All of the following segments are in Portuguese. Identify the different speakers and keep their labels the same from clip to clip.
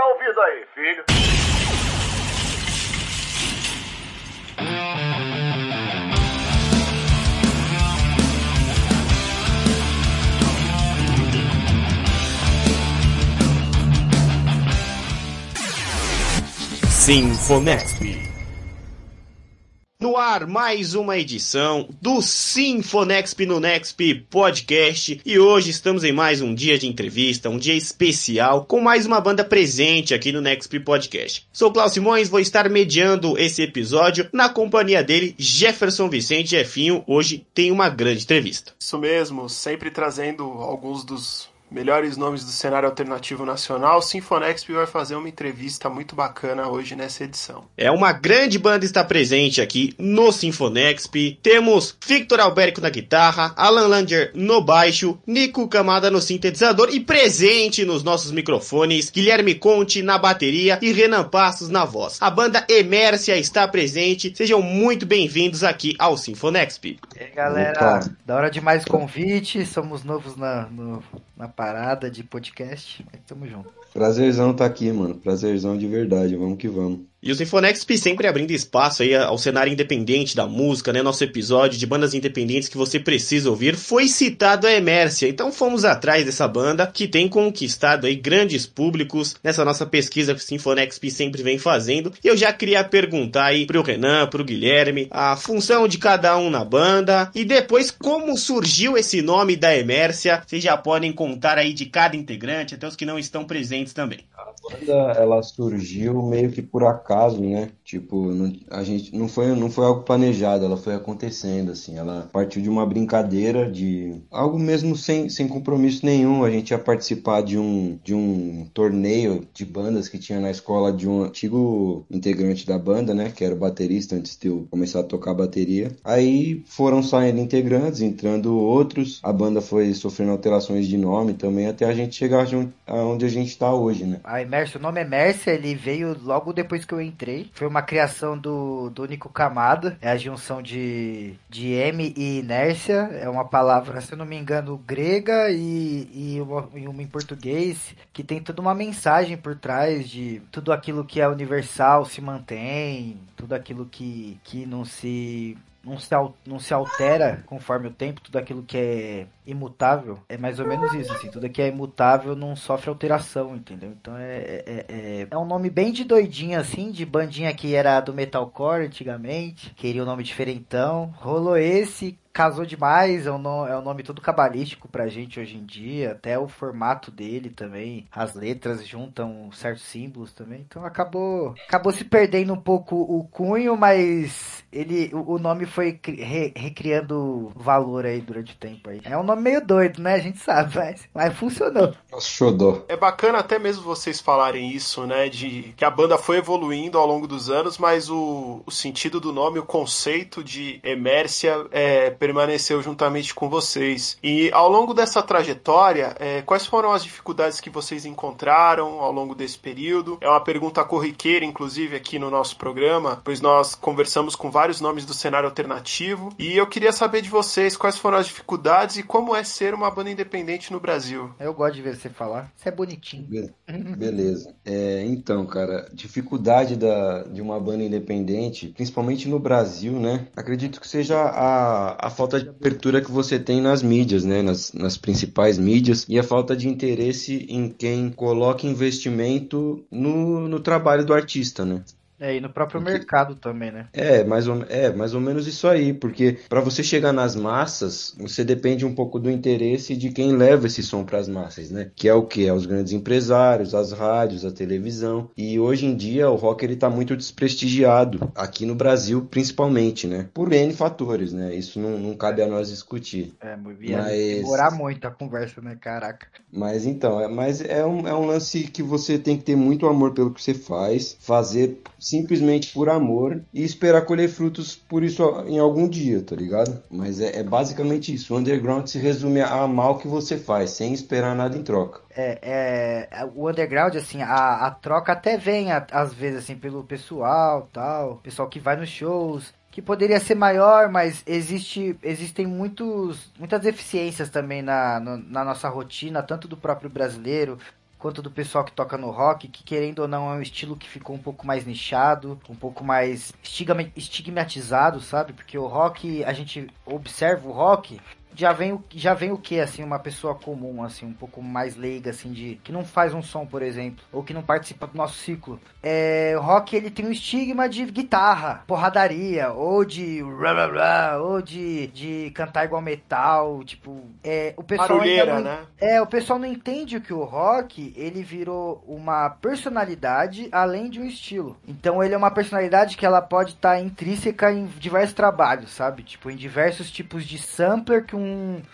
Speaker 1: tá ouvindo aí, filho?
Speaker 2: Sinfonexp. No ar, mais uma edição do Sinfonexp no Nexp Podcast. E hoje estamos em mais um dia de entrevista, um dia especial, com mais uma banda presente aqui no Nexp Podcast. Sou Klaus Simões, vou estar mediando esse episódio na companhia dele, Jefferson Vicente Jefinho. Hoje tem uma grande entrevista.
Speaker 3: Isso mesmo, sempre trazendo alguns dos melhores nomes do cenário alternativo nacional, Sinfonexp vai fazer uma entrevista muito bacana hoje nessa edição.
Speaker 2: É uma grande banda está presente aqui no Sinfonexp. Temos Victor Alberico na guitarra, Alan Langer no baixo, Nico Camada no sintetizador e presente nos nossos microfones, Guilherme Conte na bateria e Renan Passos na voz. A banda Emércia está presente. Sejam muito bem-vindos aqui ao Sinfonexp.
Speaker 4: E aí, galera, Opa. da hora de mais convite, somos novos na, no, na parada de podcast. É tamo junto.
Speaker 5: Prazerzão tá aqui, mano. Prazerzão de verdade. Vamos que vamos.
Speaker 2: E o Sinfonexp sempre abrindo espaço aí ao cenário independente da música, né? Nosso episódio de bandas independentes que você precisa ouvir foi citado a Emércia. Então fomos atrás dessa banda que tem conquistado aí grandes públicos nessa nossa pesquisa que o Sinfonexp sempre vem fazendo. E eu já queria perguntar aí pro Renan, pro Guilherme, a função de cada um na banda e depois como surgiu esse nome da Emércia. Vocês já podem contar aí de cada integrante, até os que não estão presentes também.
Speaker 5: A banda ela surgiu meio que por acaso né? Tipo, não, a gente não foi, não foi algo planejado, ela foi acontecendo, assim. Ela partiu de uma brincadeira, de algo mesmo sem, sem compromisso nenhum. A gente ia participar de um, de um torneio de bandas que tinha na escola de um antigo integrante da banda, né? Que era o baterista antes de eu começar a tocar bateria. Aí foram saindo integrantes, entrando outros. A banda foi sofrendo alterações de nome também, até a gente chegar onde a gente hoje, né?
Speaker 4: A Emerson, o nome Emerson, ele veio logo depois que eu entrei. Foi uma criação do, do Nico Camada. É a junção de, de M e inércia. É uma palavra, se eu não me engano, grega e, e, uma, e uma em português que tem toda uma mensagem por trás de tudo aquilo que é universal se mantém, tudo aquilo que, que não se não se, não se altera conforme o tempo, tudo aquilo que é imutável, é mais ou menos isso, assim, tudo que é imutável não sofre alteração, entendeu? Então é, é, é, é um nome bem de doidinha, assim, de bandinha que era do metalcore antigamente, queria um nome diferentão, rolou esse, casou demais, é um, no, é um nome todo cabalístico pra gente hoje em dia, até o formato dele também, as letras juntam certos símbolos também, então acabou acabou se perdendo um pouco o cunho, mas ele o, o nome foi re, recriando valor aí durante o tempo aí. É um nome meio doido, né? A gente sabe, mas, mas funcionou.
Speaker 5: Xodó.
Speaker 3: É bacana até mesmo vocês falarem isso, né? De que a banda foi evoluindo ao longo dos anos, mas o, o sentido do nome, o conceito de Emércia é, permaneceu juntamente com vocês. E ao longo dessa trajetória, é, quais foram as dificuldades que vocês encontraram ao longo desse período? É uma pergunta corriqueira, inclusive, aqui no nosso programa, pois nós conversamos com vários nomes do cenário alternativo. E eu queria saber de vocês quais foram as dificuldades e como é ser uma banda independente no Brasil.
Speaker 4: Eu gosto de ver você falar. Você é bonitinho. Be
Speaker 5: beleza. É, então, cara, dificuldade da, de uma banda independente, principalmente no Brasil, né? Acredito que seja a, a falta de abertura que você tem nas mídias, né? Nas, nas principais mídias e a falta de interesse em quem coloca investimento no, no trabalho do artista, né?
Speaker 4: É, e no próprio porque... mercado também, né?
Speaker 5: É, mais ou, é, mais ou menos isso aí, porque para você chegar nas massas, você depende um pouco do interesse de quem leva esse som para as massas, né? Que é o que? É os grandes empresários, as rádios, a televisão. E hoje em dia o rock ele tá muito desprestigiado, aqui no Brasil principalmente, né? Por N fatores, né? Isso não, não cabe a nós discutir.
Speaker 4: É, muito mas... demorar muito a conversa, né? Caraca.
Speaker 5: Mas então, é, mas é um, é um lance que você tem que ter muito amor pelo que você faz, fazer simplesmente por amor e esperar colher frutos por isso em algum dia, tá ligado? Mas é, é basicamente isso. O underground se resume a amar o que você faz, sem esperar nada em troca.
Speaker 4: É, é, o underground, assim, a, a troca até vem, a, às vezes, assim, pelo pessoal, tal, pessoal que vai nos shows, que poderia ser maior, mas existe, existem muitos, muitas deficiências também na, no, na nossa rotina, tanto do próprio brasileiro quanto do pessoal que toca no rock, que querendo ou não é um estilo que ficou um pouco mais nichado, um pouco mais estigmatizado, sabe? Porque o rock, a gente observa o rock já vem o já vem o que assim uma pessoa comum assim um pouco mais leiga assim de que não faz um som por exemplo ou que não participa do nosso ciclo? É, o rock ele tem um estigma de guitarra porradaria ou de ou de, de cantar igual metal tipo é o pessoal
Speaker 3: Barulheira,
Speaker 4: não,
Speaker 3: né?
Speaker 4: é o pessoal não entende que o rock ele virou uma personalidade além de um estilo. Então ele é uma personalidade que ela pode estar tá intrínseca em diversos trabalhos sabe? Tipo em diversos tipos de sampler que um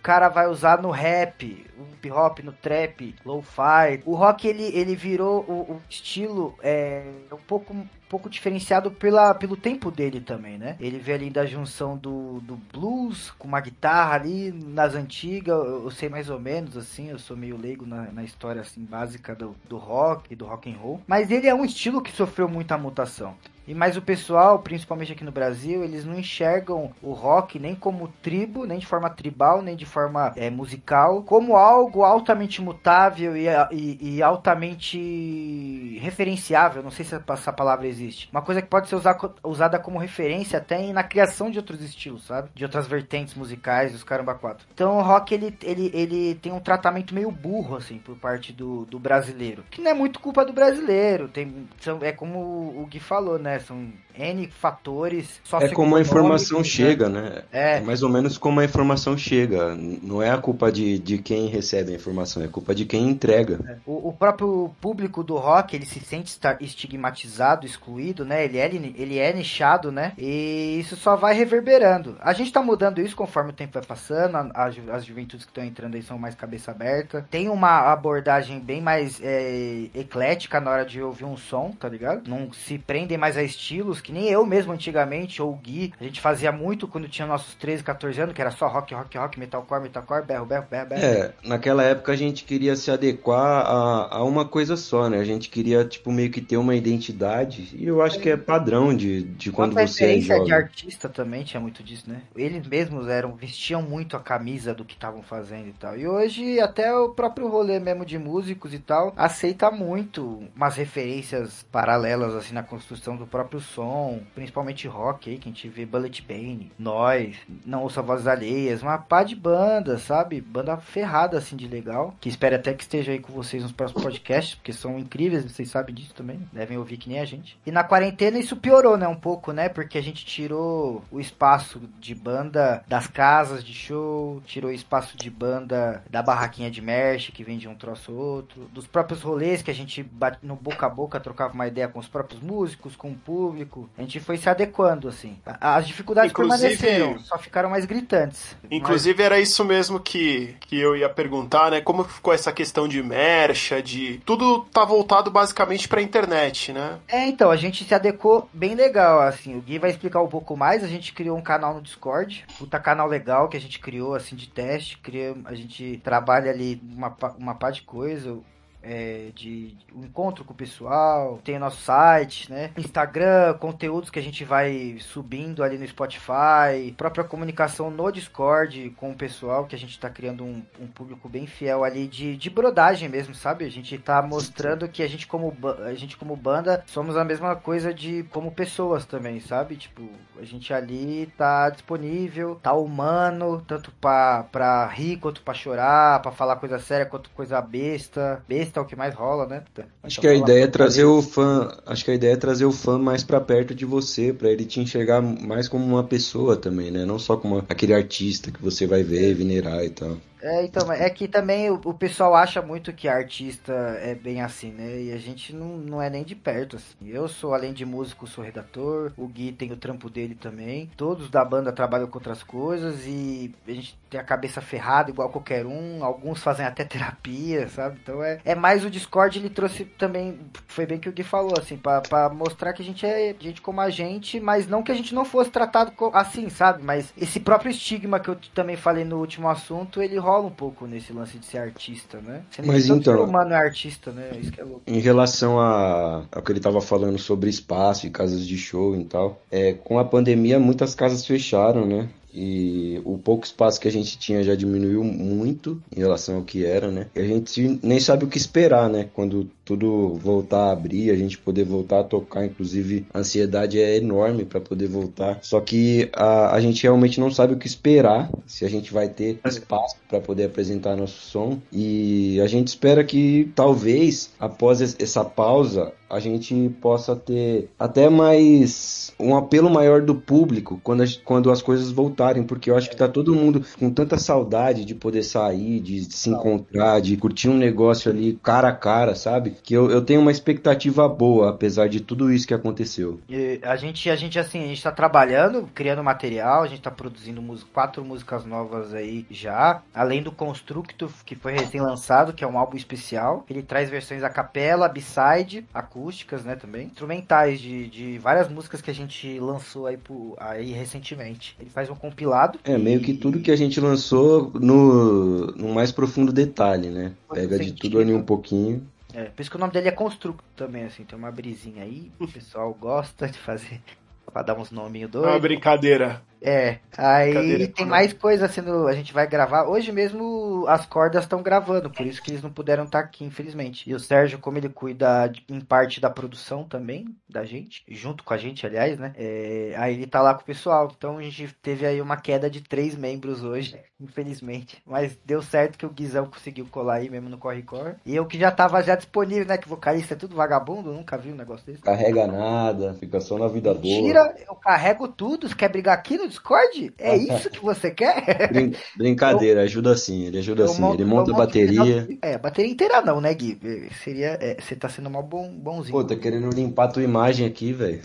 Speaker 4: cara vai usar no rap, no hip hop, no trap, lo-fi. O rock ele, ele virou o, o estilo é, um pouco um pouco diferenciado pela, pelo tempo dele também, né? Ele vê ali da junção do, do blues com uma guitarra ali nas antigas, eu, eu sei mais ou menos assim, eu sou meio leigo na, na história assim básica do, do rock e do rock and roll, mas ele é um estilo que sofreu muita mutação. E mais o pessoal, principalmente aqui no Brasil, eles não enxergam o rock nem como tribo, nem de forma tribal, nem de forma é, musical, como algo altamente mutável e, e, e, altamente referenciável. Não sei se essa palavra existe. Uma coisa que pode ser usada, usada como referência até na criação de outros estilos, sabe? De outras vertentes musicais, os caramba quatro. Então o rock ele, ele, ele tem um tratamento meio burro, assim, por parte do, do brasileiro. Que não é muito culpa do brasileiro. Tem, é como o Gui falou, né? São N fatores.
Speaker 5: É como a informação né? chega, né? É. é. Mais ou menos como a informação chega. Não é a culpa de, de quem recebe a informação, é a culpa de quem entrega.
Speaker 4: É. O, o, próprio público do rock, ele se sente estigmatizado, excluído, né? Ele é, ele é nichado, né? E isso só vai reverberando. A gente tá mudando isso conforme o tempo vai passando, a, a, as juventudes que estão entrando aí são mais cabeça aberta. Tem uma abordagem bem mais é, eclética na hora de ouvir um som, tá ligado? Não se prendem mais a estilos, que nem eu mesmo antigamente, ou o Gui, a gente fazia muito quando tinha nossos 13, 14 anos, que era só rock, rock, rock, metalcore, metalcore, berro, berro, berro, berro.
Speaker 5: É, naquela época a gente queria se adequar a, a uma coisa só, né? A gente queria, tipo, meio que ter uma identidade, e eu acho que é padrão de, de quando você é jovem.
Speaker 4: de artista também tinha muito disso, né? Eles mesmos eram, vestiam muito a camisa do que estavam fazendo e tal. E hoje até o próprio rolê mesmo de músicos e tal, aceita muito umas referências paralelas, assim, na construção do próprio som, principalmente rock aí, que a gente vê Bullet Bane, Nós, Não Ouça Vozes Alheias, uma pá de banda, sabe? Banda ferrada assim de legal, que espero até que esteja aí com vocês nos próximos podcasts, porque são incríveis, vocês sabem disso também, devem ouvir que nem a gente. E na quarentena isso piorou, né, um pouco, né? Porque a gente tirou o espaço de banda das casas de show, tirou o espaço de banda da barraquinha de merch, que vende um troço ou outro, dos próprios rolês que a gente bate no boca a boca, trocava uma ideia com os próprios músicos, com o público. A gente foi se adequando, assim. As dificuldades inclusive, permaneceram, só ficaram mais gritantes.
Speaker 3: Inclusive, mas... era isso mesmo que, que eu ia perguntar, né? Como ficou essa questão de mercha, de. Tudo tá voltado basicamente pra internet, né?
Speaker 4: É, então, a gente se adequou bem legal, assim. O Gui vai explicar um pouco mais. A gente criou um canal no Discord, puta canal legal que a gente criou, assim, de teste. Criou, a gente trabalha ali uma, uma pá de coisa é, de, um encontro com o pessoal, tem o nosso site, né? Instagram, conteúdos que a gente vai subindo ali no Spotify, própria comunicação no Discord com o pessoal, que a gente tá criando um, um público bem fiel ali de, de brodagem mesmo, sabe? A gente tá mostrando que a gente como a gente como banda somos a mesma coisa de como pessoas também, sabe? Tipo, a gente ali tá disponível, tá humano, tanto pra, pra rir quanto pra chorar, pra falar coisa séria quanto coisa besta. Besta é o que mais rola, né?
Speaker 5: Acho então, que a ideia é trazer o fã, acho que a ideia é trazer o fã mais para perto de você, para ele te enxergar mais como uma pessoa também, né? Não só como aquele artista que você vai ver, venerar e tal.
Speaker 4: É, então, é que também o, o, pessoal acha muito que artista é bem assim, né? E a gente não, não é nem de perto, assim. Eu sou, além de músico, sou redator, o Gui tem o trampo dele também. Todos da banda trabalham com outras coisas e a gente tem a cabeça ferrada igual qualquer um. Alguns fazem até terapia, sabe? Então é, é mais o Discord, ele trouxe também, foi bem que o Gui falou, assim, para mostrar que a gente é gente como a gente, mas não que a gente não fosse tratado assim, sabe? Mas esse próprio estigma que eu também falei no último assunto, ele rola um pouco nesse lance de ser artista, né?
Speaker 5: Sendo Mas então, ser
Speaker 4: humano é artista, né? Isso que é louco.
Speaker 5: Em relação a, ao que ele estava falando sobre espaço e casas de show e tal, é, com a pandemia muitas casas fecharam, né? E o pouco espaço que a gente tinha já diminuiu muito em relação ao que era, né? E a gente nem sabe o que esperar, né? Quando tudo voltar a abrir, a gente poder voltar a tocar, inclusive a ansiedade é enorme para poder voltar. Só que a, a gente realmente não sabe o que esperar, se a gente vai ter espaço para poder apresentar nosso som. E a gente espera que talvez após essa pausa a gente possa ter até mais um apelo maior do público quando, a, quando as coisas voltarem, porque eu acho que tá todo mundo com tanta saudade de poder sair, de se encontrar, de curtir um negócio ali cara a cara, sabe? Que eu, eu tenho uma expectativa boa, apesar de tudo isso que aconteceu.
Speaker 4: E a gente, a gente assim, a gente tá trabalhando, criando material, a gente tá produzindo música, quatro músicas novas aí já, além do Constructo, que foi recém-lançado, que é um álbum especial. Ele traz versões a capela, b-side, acústicas, né, também. Instrumentais de, de várias músicas que a gente lançou aí, por, aí recentemente. Ele faz um compilado.
Speaker 5: É, meio que tudo que a gente lançou no, no mais profundo detalhe, né? Pega de tudo ali um pouquinho.
Speaker 4: É, por isso que o nome dele é Constructo também, assim, tem uma brisinha aí, o pessoal gosta de fazer pra dar uns nominhos doidos.
Speaker 3: É uma brincadeira.
Speaker 4: É, aí tem mais coisa sendo. A gente vai gravar. Hoje mesmo as cordas estão gravando, por isso que eles não puderam estar tá aqui, infelizmente. E o Sérgio, como ele cuida em parte da produção também, da gente, junto com a gente, aliás, né? É, aí ele tá lá com o pessoal. Então a gente teve aí uma queda de três membros hoje, infelizmente. Mas deu certo que o Guizão conseguiu colar aí mesmo no Corre-Core. E eu que já tava já disponível, né? Que vocalista é tudo vagabundo, nunca vi um negócio desse.
Speaker 5: Carrega nada, fica só na vida boa.
Speaker 4: Tira, eu carrego tudo. Você quer brigar aqui no Discord? É isso que você quer?
Speaker 5: Brin brincadeira, eu, ajuda sim, ele ajuda sim. Monto, ele monta a bateria.
Speaker 4: É, bateria inteira não, né, Gui? Seria, é, você tá sendo mal bom, bonzinho.
Speaker 5: Pô, tá querendo limpar a tua imagem aqui, velho.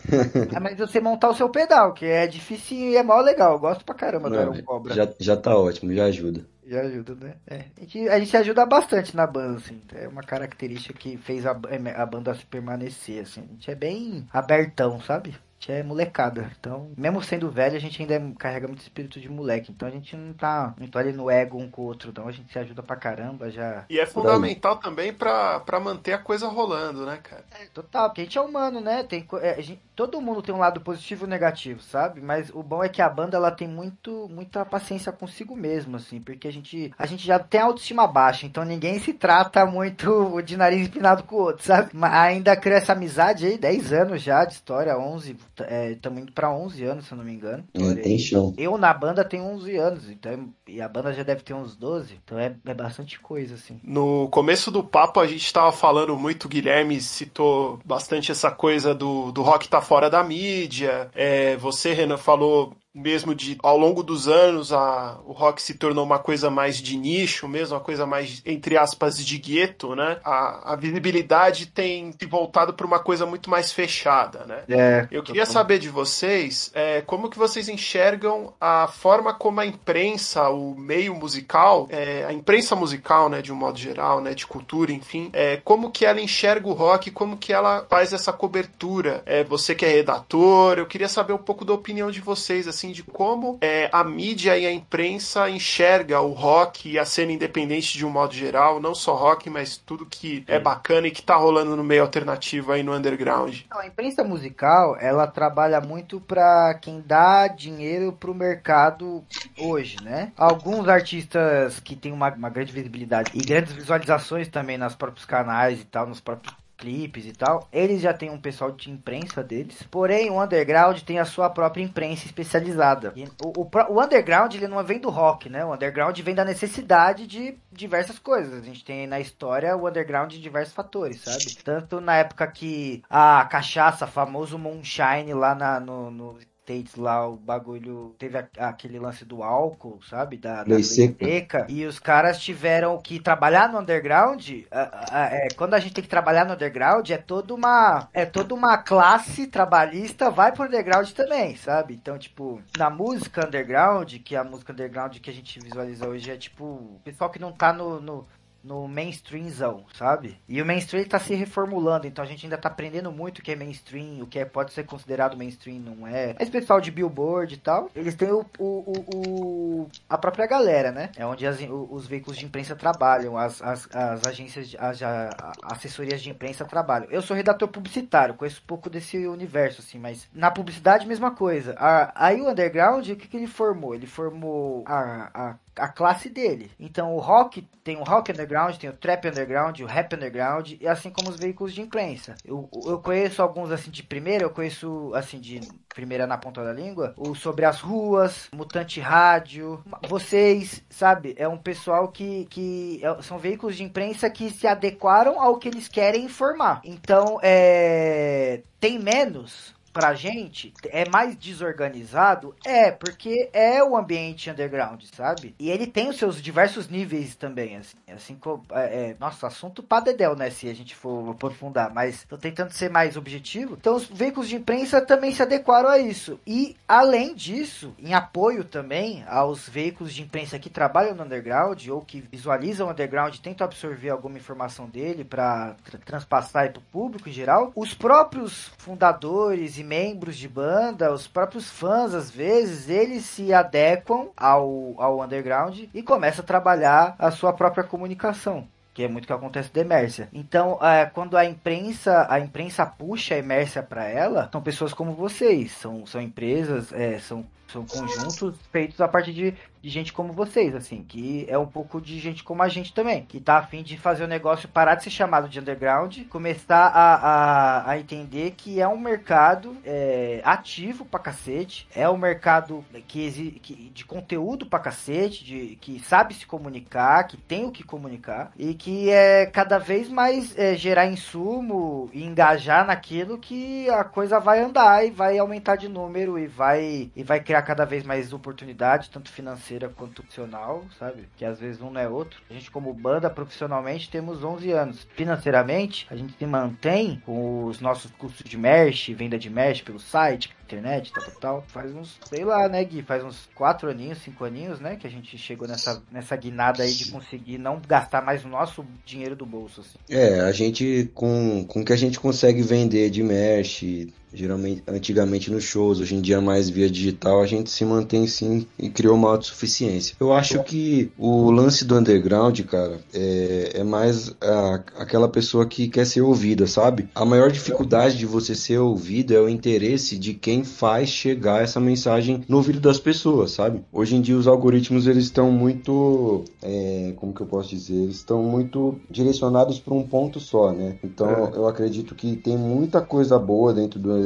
Speaker 4: ah, mas você montar o seu pedal, que é difícil e é mal legal. Eu gosto pra caramba não, do Cobra.
Speaker 5: Já, já tá ótimo, já ajuda.
Speaker 4: Já ajuda, né? É. A, gente, a gente ajuda bastante na banda, assim. É uma característica que fez a, a banda permanecer, assim. A gente é bem abertão, sabe? Gente é molecada. Então, mesmo sendo velho, a gente ainda carrega muito espírito de moleque. Então a gente não tá, não tá ali no ego um com o outro, então a gente se ajuda pra caramba já.
Speaker 3: E é fundamental também pra, pra manter a coisa rolando, né, cara?
Speaker 4: É, total, porque a gente é humano, né? Tem, é, gente, todo mundo tem um lado positivo e negativo, sabe? Mas o bom é que a banda ela tem muito, muita paciência consigo mesmo, assim, porque a gente, a gente já tem autoestima baixa, então ninguém se trata muito de nariz empinado com o outro, sabe? Mas ainda cria essa amizade aí, 10 anos já de história, 11, estamos é, indo pra 11 anos, se eu não me engano.
Speaker 5: É, tem show.
Speaker 4: Eu na banda tenho 11 anos, então, e a banda já deve ter uns 12, então é, é bastante coisa, assim.
Speaker 3: No começo do papo a gente tava falando muito, o Guilherme citou bastante essa coisa do, do rock tá fora da mídia. É, você, Renan, falou mesmo de ao longo dos anos a, o rock se tornou uma coisa mais de nicho mesmo, uma coisa mais entre aspas de gueto, né? A, a visibilidade tem se voltado para uma coisa muito mais fechada, né?
Speaker 4: É,
Speaker 3: Eu queria saber de vocês é, como que vocês enxergam a forma como a imprensa, o meio musical, é, a imprensa musical, né, de um modo geral, né, de cultura, enfim, é, como que ela enxerga o rock, como que ela faz essa cobertura. É, você que é redator, eu queria saber um pouco da opinião de vocês assim assim de como é, a mídia e a imprensa enxerga o rock e a cena independente de um modo geral, não só rock, mas tudo que é bacana e que tá rolando no meio alternativo aí no underground.
Speaker 4: a imprensa musical, ela trabalha muito para quem dá dinheiro pro mercado hoje, né? Alguns artistas que têm uma, uma grande visibilidade e grandes visualizações também nos próprios canais e tal, nos próprios clipes e tal, eles já têm um pessoal de imprensa deles. Porém, o underground tem a sua própria imprensa especializada. O, o, o, underground ele não vem do rock, né? O underground vem da necessidade de diversas coisas. A gente tem na história o underground de diversos fatores, sabe? Tanto na época que a cachaça, famoso moonshine lá na, no, no States lá, o bagulho. Teve a, aquele lance do álcool, sabe? Da, da seca. E os caras tiveram que trabalhar no underground. A, a, é, quando a gente tem que trabalhar no underground, é toda uma. É toda uma classe trabalhista, vai pro underground também, sabe? Então, tipo, na música underground, que é a música underground que a gente visualiza hoje é tipo. O pessoal que não tá no, no no mainstreamzão, sabe? E o mainstream tá se reformulando, então a gente ainda tá aprendendo muito o que é mainstream, o que é, pode ser considerado mainstream, não é. Esse pessoal de Billboard e tal, eles têm o, o, o, a própria galera, né? É onde as, os veículos de imprensa trabalham, as, as, as agências, as, as assessorias de imprensa trabalham. Eu sou redator publicitário, conheço pouco desse universo, assim, mas na publicidade, mesma coisa. A, aí o underground, o que, que ele formou? Ele formou a, a a classe dele. Então o rock tem o rock underground, tem o trap underground, o rap underground, e assim como os veículos de imprensa. Eu, eu conheço alguns assim de primeira, eu conheço assim de primeira na ponta da língua, o sobre as ruas, Mutante Rádio, vocês, sabe? É um pessoal que, que é, são veículos de imprensa que se adequaram ao que eles querem informar. Então, é, tem menos pra gente é mais desorganizado? É, porque é o ambiente underground, sabe? E ele tem os seus diversos níveis também, assim. Assim como. É, é, nossa, assunto pra dedéu, né? Se a gente for aprofundar, mas tô tentando ser mais objetivo. Então, os veículos de imprensa também se adequaram a isso. E, além disso, em apoio também aos veículos de imprensa que trabalham no underground ou que visualizam o underground tentam absorver alguma informação dele para tra transpassar para o público em geral, os próprios fundadores e membros de banda, os próprios fãs, às vezes, eles se adequam ao, ao underground e começam a trabalhar a sua própria comunicação que é muito que acontece da Emércia. Então, é, quando a imprensa, a imprensa puxa a Emércia para ela, são pessoas como vocês, são, são empresas, é, são, são conjuntos feitos a partir de de gente como vocês, assim, que é um pouco de gente como a gente também, que tá afim de fazer o negócio parar de ser chamado de underground, começar a, a, a entender que é um mercado é, ativo pra cacete, é um mercado que, que de conteúdo pra cacete, de, que sabe se comunicar, que tem o que comunicar, e que é cada vez mais é, gerar insumo e engajar naquilo que a coisa vai andar e vai aumentar de número e vai, e vai criar cada vez mais oportunidade, tanto financeira quanto profissional, sabe? Que às vezes um não é outro. A gente, como banda, profissionalmente, temos 11 anos. Financeiramente, a gente se mantém com os nossos custos de merch, venda de merch pelo site, internet, tal, tal, tal. Faz uns, sei lá, né, Gui? Faz uns 4 aninhos, 5 aninhos, né? Que a gente chegou nessa, nessa guinada aí de conseguir não gastar mais o nosso dinheiro do bolso, assim.
Speaker 5: É, a gente, com, com o que a gente consegue vender de merch, geralmente antigamente nos shows, hoje em dia mais via digital, a gente se mantém sim e criou uma autossuficiência. Eu acho que o lance do underground, cara, é, é mais a, aquela pessoa que quer ser ouvida, sabe? A maior dificuldade de você ser ouvido é o interesse de quem faz chegar essa mensagem no ouvido das pessoas, sabe? Hoje em dia os algoritmos eles estão muito, é, como que eu posso dizer, eles estão muito direcionados para um ponto só, né? Então é. eu acredito que tem muita coisa boa dentro do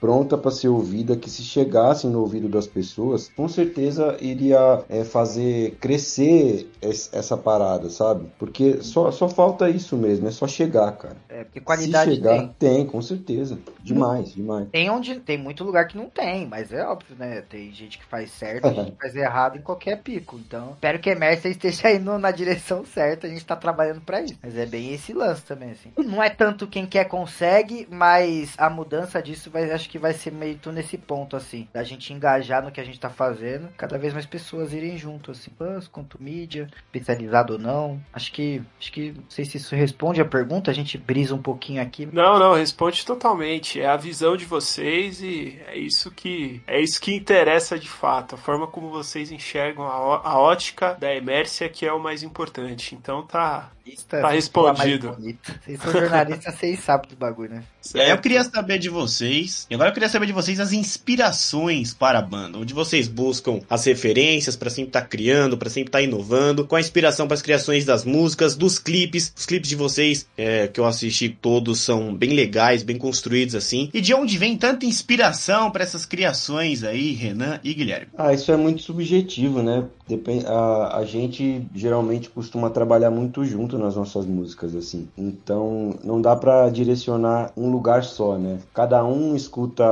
Speaker 5: pronta para ser ouvida, que se chegasse no ouvido das pessoas, com certeza iria é, fazer crescer essa parada, sabe? Porque só, só falta isso mesmo, é só chegar, cara.
Speaker 4: É, porque qualidade
Speaker 5: se chegar, tem. tem, com certeza. Demais, demais.
Speaker 4: Tem onde tem muito lugar que não tem, mas é óbvio, né? Tem gente que faz certo, gente que faz errado em qualquer pico. Então, espero que a Emerson esteja indo na direção certa, a gente tá trabalhando para isso. Mas é bem esse lance também, assim. Não é tanto quem quer consegue, mas a mudança disso vai, acho que vai ser meio nesse ponto, assim, da gente engajar no que a gente tá fazendo, cada vez mais pessoas irem junto, assim, fãs, quanto mídia, especializado ou não. Acho que, acho que, não sei se isso responde a pergunta, a gente brisa um pouquinho aqui.
Speaker 3: Não, não, responde totalmente. É a visão de vocês e é isso que, é isso que interessa de fato, a forma como vocês enxergam a, a ótica da Emércia que é o mais importante. Então tá, tá respondido.
Speaker 4: Vocês são jornalistas, vocês sabem do bagulho, né?
Speaker 2: Certo. Eu queria saber de vocês, e agora eu queria saber de vocês as inspirações para a banda, onde vocês buscam as referências para sempre estar tá criando, para sempre estar tá inovando, qual a inspiração para as criações das músicas, dos clipes, os clipes de vocês é, que eu assisti todos são bem legais, bem construídos assim, e de onde vem tanta inspiração para essas criações aí, Renan e Guilherme?
Speaker 5: Ah, isso é muito subjetivo, né? Depende, a, a gente geralmente costuma trabalhar muito junto nas nossas músicas, assim. Então, não dá para direcionar um lugar só, né? Cada um escuta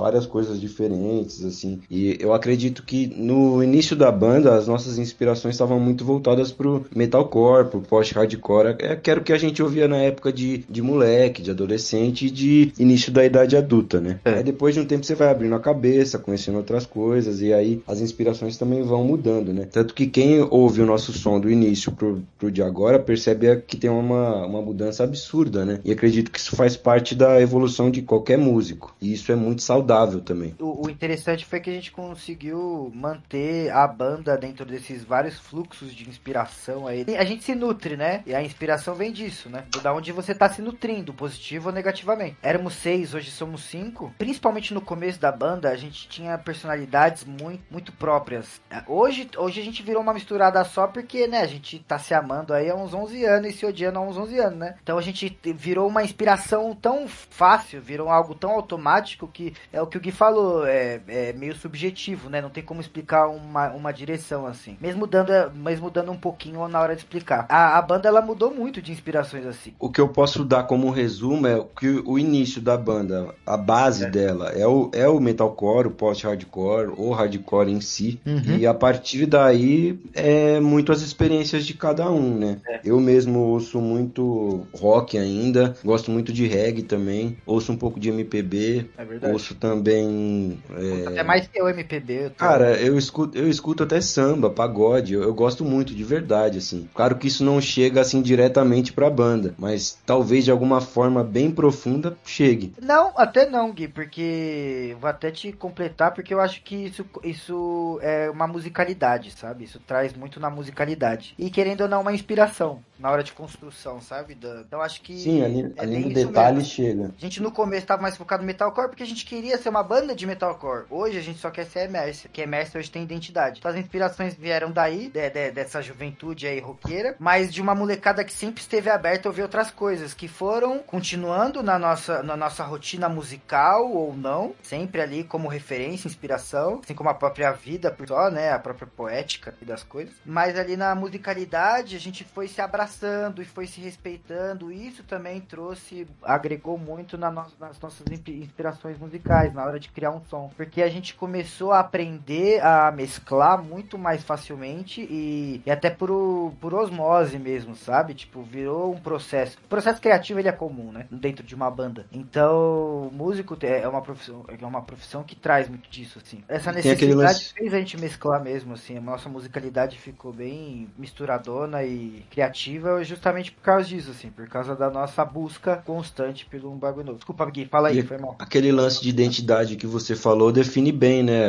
Speaker 5: várias coisas diferentes, assim. E eu acredito que no início da banda, as nossas inspirações estavam muito voltadas pro metalcore, pro post-hardcore, é, que era o que a gente ouvia na época de, de moleque, de adolescente e de início da idade adulta, né? É. Aí depois de um tempo você vai abrindo a cabeça, conhecendo outras coisas, e aí as inspirações também vão mudando, né? Tanto que quem ouve o nosso som do início pro, pro de agora percebe que tem uma, uma mudança absurda, né? E acredito que isso faz parte da evolução de qualquer músico. E isso é muito saudável também.
Speaker 4: O, o interessante foi que a gente conseguiu manter a banda dentro desses vários fluxos de inspiração aí. A gente se nutre, né? E a inspiração vem disso, né? Da onde você tá se nutrindo, positivo ou negativamente. Éramos seis, hoje somos cinco. Principalmente no começo da banda, a gente tinha personalidades muito, muito próprias. Hoje, hoje a gente virou uma misturada só porque, né, a gente tá se amando aí há uns 11 anos e se odiando há uns 11 anos, né? Então a gente virou uma inspiração tão fácil, virou algo tão automático que é o que o Gui falou, é, é meio subjetivo, né? Não tem como explicar uma, uma direção assim. Mesmo dando, mesmo dando um pouquinho na hora de explicar. A, a banda ela mudou muito de inspirações assim.
Speaker 5: O que eu posso dar como resumo é que o início da banda, a base é. dela é o, é o metalcore, o post-hardcore, ou hardcore em si. Uhum. E a partir daí é muito as experiências de cada um, né? É. Eu mesmo ouço muito rock ainda, gosto muito de reggae também, ouço um pouco de MPB, é ouço também.
Speaker 4: É... Até mais que o MPB.
Speaker 5: Eu tô... Cara, eu escuto, eu escuto até samba, pagode, eu, eu, gosto muito, de verdade, assim. Claro que isso não chega assim diretamente pra banda, mas talvez de alguma forma bem profunda chegue.
Speaker 4: Não, até não, Gui, porque vou até te completar, porque eu acho que isso, isso é uma musicalidade, sabe? Isso traz muito na musicalidade. E querendo ou não, uma inspiração na hora de construção, sabe? Então acho que.
Speaker 5: Sim, ali, é ali no detalhe mesmo. chega.
Speaker 4: A gente no começo tava mais focado no metalcore porque a gente queria ser uma banda de metalcore. Hoje a gente só quer ser Emerson, que Emerson hoje tem identidade. Então as inspirações vieram daí, de, de, dessa juventude aí roqueira, mas de uma molecada que sempre esteve aberta a ouvir outras coisas, que foram continuando na nossa, na nossa rotina musical ou não, sempre ali como referência, inspiração, assim como a própria vida por só, né? A própria poética das coisas. Mas ali na musicalidade a gente foi se abraçando abraçando e foi se respeitando. Isso também trouxe, agregou muito na no, nas nossas inspirações musicais, na hora de criar um som. Porque a gente começou a aprender a mesclar muito mais facilmente e, e até por, por osmose mesmo, sabe? Tipo, virou um processo. O processo criativo ele é comum, né? Dentro de uma banda. Então, músico é uma profissão, é uma profissão que traz muito disso, assim. Essa necessidade lance... fez a gente mesclar mesmo, assim. A nossa musicalidade ficou bem misturadona e criativa justamente por causa disso, assim, por causa da nossa busca constante pelo um bagulho novo. Desculpa, Gui, fala aí, e foi mal.
Speaker 5: Aquele lance de identidade que você falou define bem, né?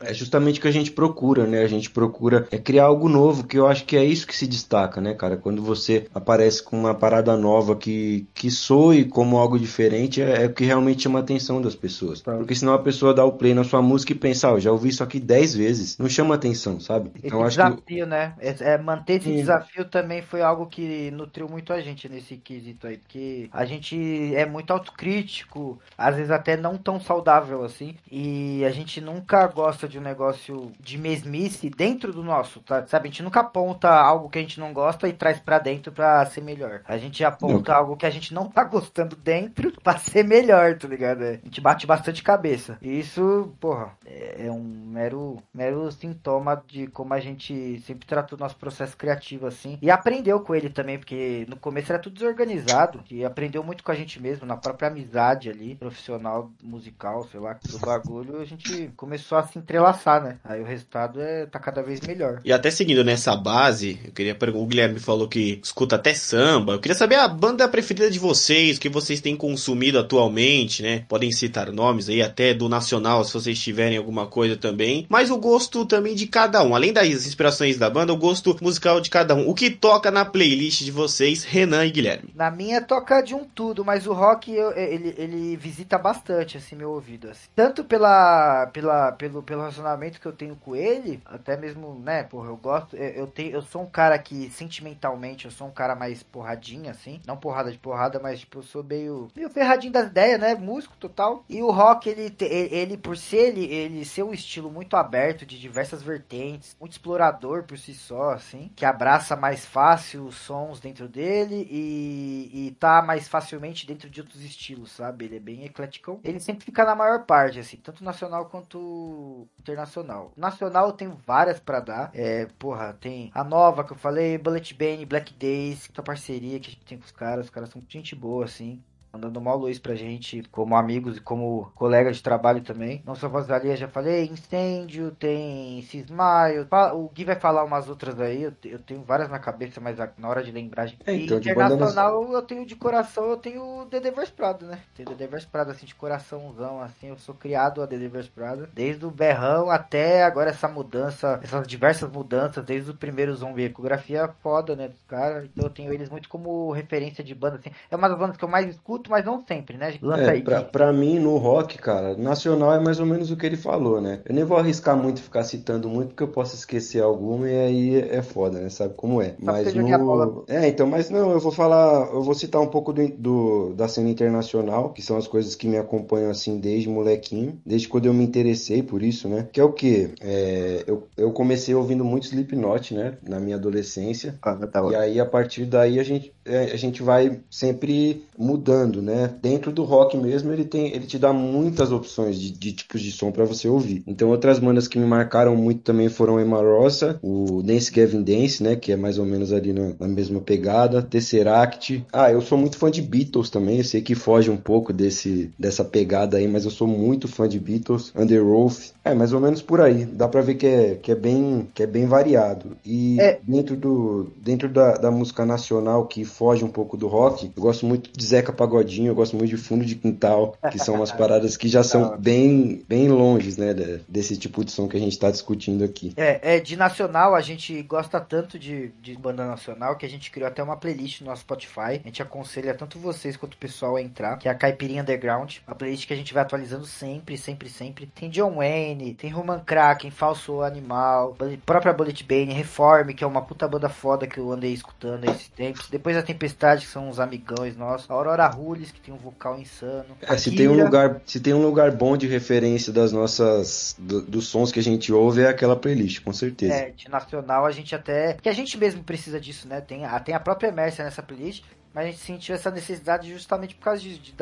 Speaker 5: É justamente o que a gente procura, né? A gente procura é criar algo novo, que eu acho que é isso que se destaca, né, cara? Quando você aparece com uma parada nova que, que soe como algo diferente, é, é o que realmente chama a atenção das pessoas. Tá. Porque senão a pessoa dá o play na sua música e pensa, ah, eu já ouvi isso aqui 10 vezes. Não chama atenção, sabe?
Speaker 4: Então esse acho desafio, que... né? É, é manter esse Sim. desafio também foi algo que nutriu muito a gente nesse quesito aí, porque a gente é muito autocrítico, às vezes até não tão saudável assim, e a gente nunca gosta de um negócio de mesmice dentro do nosso, tá? sabe? A gente nunca aponta algo que a gente não gosta e traz para dentro para ser melhor. A gente aponta não. algo que a gente não tá gostando dentro para ser melhor, tá ligado? A gente bate bastante cabeça. E isso, porra, é, é um mero, mero sintoma de como a gente sempre trata o nosso processo criativo assim e aprendeu com ele também, porque no começo era tudo desorganizado e aprendeu muito com a gente mesmo, na própria amizade ali, profissional, musical, sei lá, do bagulho, a gente começou a se entrelaçar, né? Aí o resultado é tá cada vez melhor.
Speaker 2: E até seguindo nessa base, eu queria perguntar, o Guilherme falou que escuta até samba. Eu queria saber a banda preferida de vocês, que vocês têm consumido atualmente, né? Podem citar nomes aí até do nacional, se vocês tiverem alguma coisa também. Mas o gosto também de cada um, além das inspirações da banda, o gosto musical de cada um. O que toca na playlist de vocês, Renan e Guilherme?
Speaker 4: Na minha toca de um tudo, mas o rock eu, ele, ele visita bastante assim meu ouvido, assim. tanto pela, pela pelo pelo relacionamento que eu tenho com ele, até mesmo, né, porra, eu gosto, eu, eu tenho, eu sou um cara que sentimentalmente eu sou um cara mais porradinho assim, não porrada de porrada, mas tipo eu sou meio meio ferradinho das ideias, né, músico total. E o rock ele ele, ele por ser ele, ele ser um estilo muito aberto de diversas vertentes, muito explorador por si só, assim, que abraça mais fácil os sons dentro dele e, e tá mais facilmente dentro de outros estilos, sabe? Ele é bem eclético. Ele sempre música na maior parte, assim, tanto nacional quanto internacional. Nacional eu tenho várias para dar. É, porra, tem a nova que eu falei, Bullet Bane, Black Days, que é a parceria que a gente tem com os caras. Os caras são gente boa, assim mandando mal luz pra gente, como amigos e como colegas de trabalho também. Não só Voz Valia, já falei, Incêndio, tem Cismaio, o Gui vai falar umas outras aí, eu, eu tenho várias na cabeça, mas na hora de lembrar, gente... É, então, internacional eu tenho de coração, eu tenho The Devers Prado, né? Tem Devers Prado, assim, de coraçãozão, assim, eu sou criado a Devers Prado, desde o berrão até agora essa mudança, essas diversas mudanças, desde o primeiro zombie, ecografia foda, né, dos caras, então eu tenho eles muito como referência de banda, assim, é uma das bandas que eu mais escuto, escuto, mas não sempre, né?
Speaker 5: Lança é, aí. Pra, pra, mim, no rock, cara, nacional é mais ou menos o que ele falou, né? Eu nem vou arriscar muito ficar citando muito, porque eu posso esquecer alguma e aí é foda, né? Sabe como é. mas no... É, então, mas não, eu vou falar, eu vou citar um pouco do, do, da cena internacional, que são as coisas que me acompanham assim desde molequinho, desde quando eu me interessei por isso, né? Que é o que? É, eu, eu comecei ouvindo muito Slipknot, né? Na minha adolescência. Ah, tá e aí, a partir daí, a gente, é, a gente vai sempre mudando né? Dentro do rock mesmo, ele tem, ele te dá muitas opções de, de tipos de som para você ouvir. Então, outras bandas que me marcaram muito também foram Emma Rosa, o Dance Gavin Dance, né? Que é mais ou menos ali na, na, mesma pegada, Tesseract. Ah, eu sou muito fã de Beatles também. Eu sei que foge um pouco desse dessa pegada aí, mas eu sou muito fã de Beatles, Underoath. É, mais ou menos por aí. Dá para ver que é, que é bem que é bem variado. E é. dentro do dentro da, da música nacional que foge um pouco do rock, eu gosto muito de Zeca Pagodinho pagodinho, eu gosto muito de fundo de quintal, que são umas paradas que já são bem, bem longes, né, desse tipo de som que a gente tá discutindo aqui.
Speaker 4: É, é, de nacional, a gente gosta tanto de, de banda nacional que a gente criou até uma playlist no nosso Spotify. A gente aconselha tanto vocês quanto o pessoal a entrar, que é a Caipirinha Underground, a playlist que a gente vai atualizando sempre, sempre, sempre. Tem John Wayne, tem Roman Kraken, Falso Animal, própria Bullet Bane, Reform, que é uma puta banda foda que eu andei escutando esses tempos. Depois a Tempestade, que são uns amigões nossos. A Aurora Rua que tem um vocal insano.
Speaker 5: É, se tem um lugar, se tem um lugar bom de referência das nossas do, dos sons que a gente ouve é aquela playlist, com certeza.
Speaker 4: É, de nacional a gente até, que a gente mesmo precisa disso, né? Tem a, tem a própria Mércia nessa playlist, mas a gente sentiu essa necessidade justamente por causa de, de,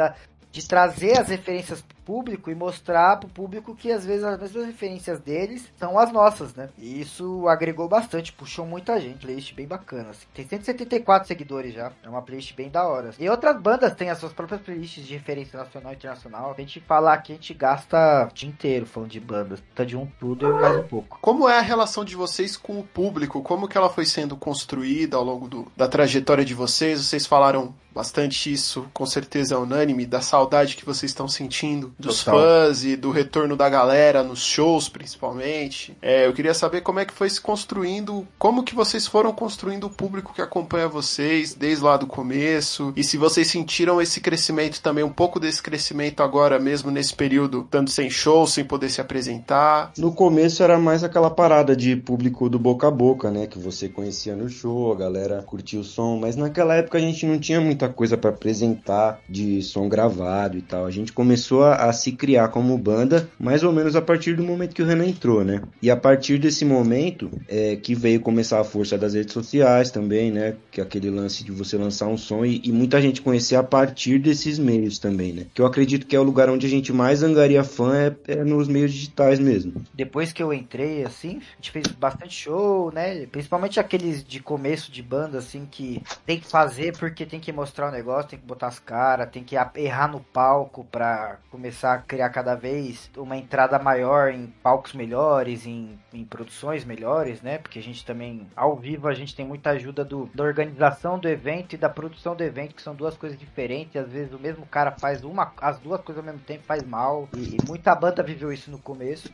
Speaker 4: de trazer as referências público e mostrar pro público que às vezes as mesmas referências deles são as nossas, né? E isso agregou bastante, puxou muita gente. Playlist bem bacana. Assim. Tem 174 seguidores já. É uma playlist bem da hora. E outras bandas têm as suas próprias playlists de referência nacional e internacional. A gente falar aqui, a gente gasta o dia inteiro falando de bandas. Tá de um tudo e mais um pouco.
Speaker 3: Como é a relação de vocês com o público? Como que ela foi sendo construída ao longo do, da trajetória de vocês? Vocês falaram bastante isso, com certeza é unânime, da saudade que vocês estão sentindo dos Total. fãs e do retorno da galera nos shows, principalmente. É, eu queria saber como é que foi se construindo, como que vocês foram construindo o público que acompanha vocês desde lá do começo e se vocês sentiram esse crescimento também, um pouco desse crescimento agora mesmo nesse período, tanto sem show, sem poder se apresentar.
Speaker 5: No começo era mais aquela parada de público do boca a boca, né, que você conhecia no show, a galera curtia o som, mas naquela época a gente não tinha muita coisa para apresentar de som gravado e tal. A gente começou a, a, se criar como banda mais ou menos a partir do momento que o Renan entrou, né? E a partir desse momento é que veio começar a força das redes sociais também, né? Que é aquele lance de você lançar um som e, e muita gente conhecer a partir desses meios também, né? Que eu acredito que é o lugar onde a gente mais angaria fã é, é nos meios digitais mesmo.
Speaker 4: Depois que eu entrei, assim, a gente fez bastante show, né? Principalmente aqueles de começo de banda, assim, que tem que fazer porque tem que mostrar o negócio, tem que botar as caras, tem que errar no palco pra começar a criar cada vez uma entrada maior em palcos melhores, em, em produções melhores, né? Porque a gente também, ao vivo, a gente tem muita ajuda do, da organização do evento e da produção do evento, que são duas coisas diferentes. Às vezes o mesmo cara faz uma, as duas coisas ao mesmo tempo, faz mal. E, e muita banda viveu isso no começo.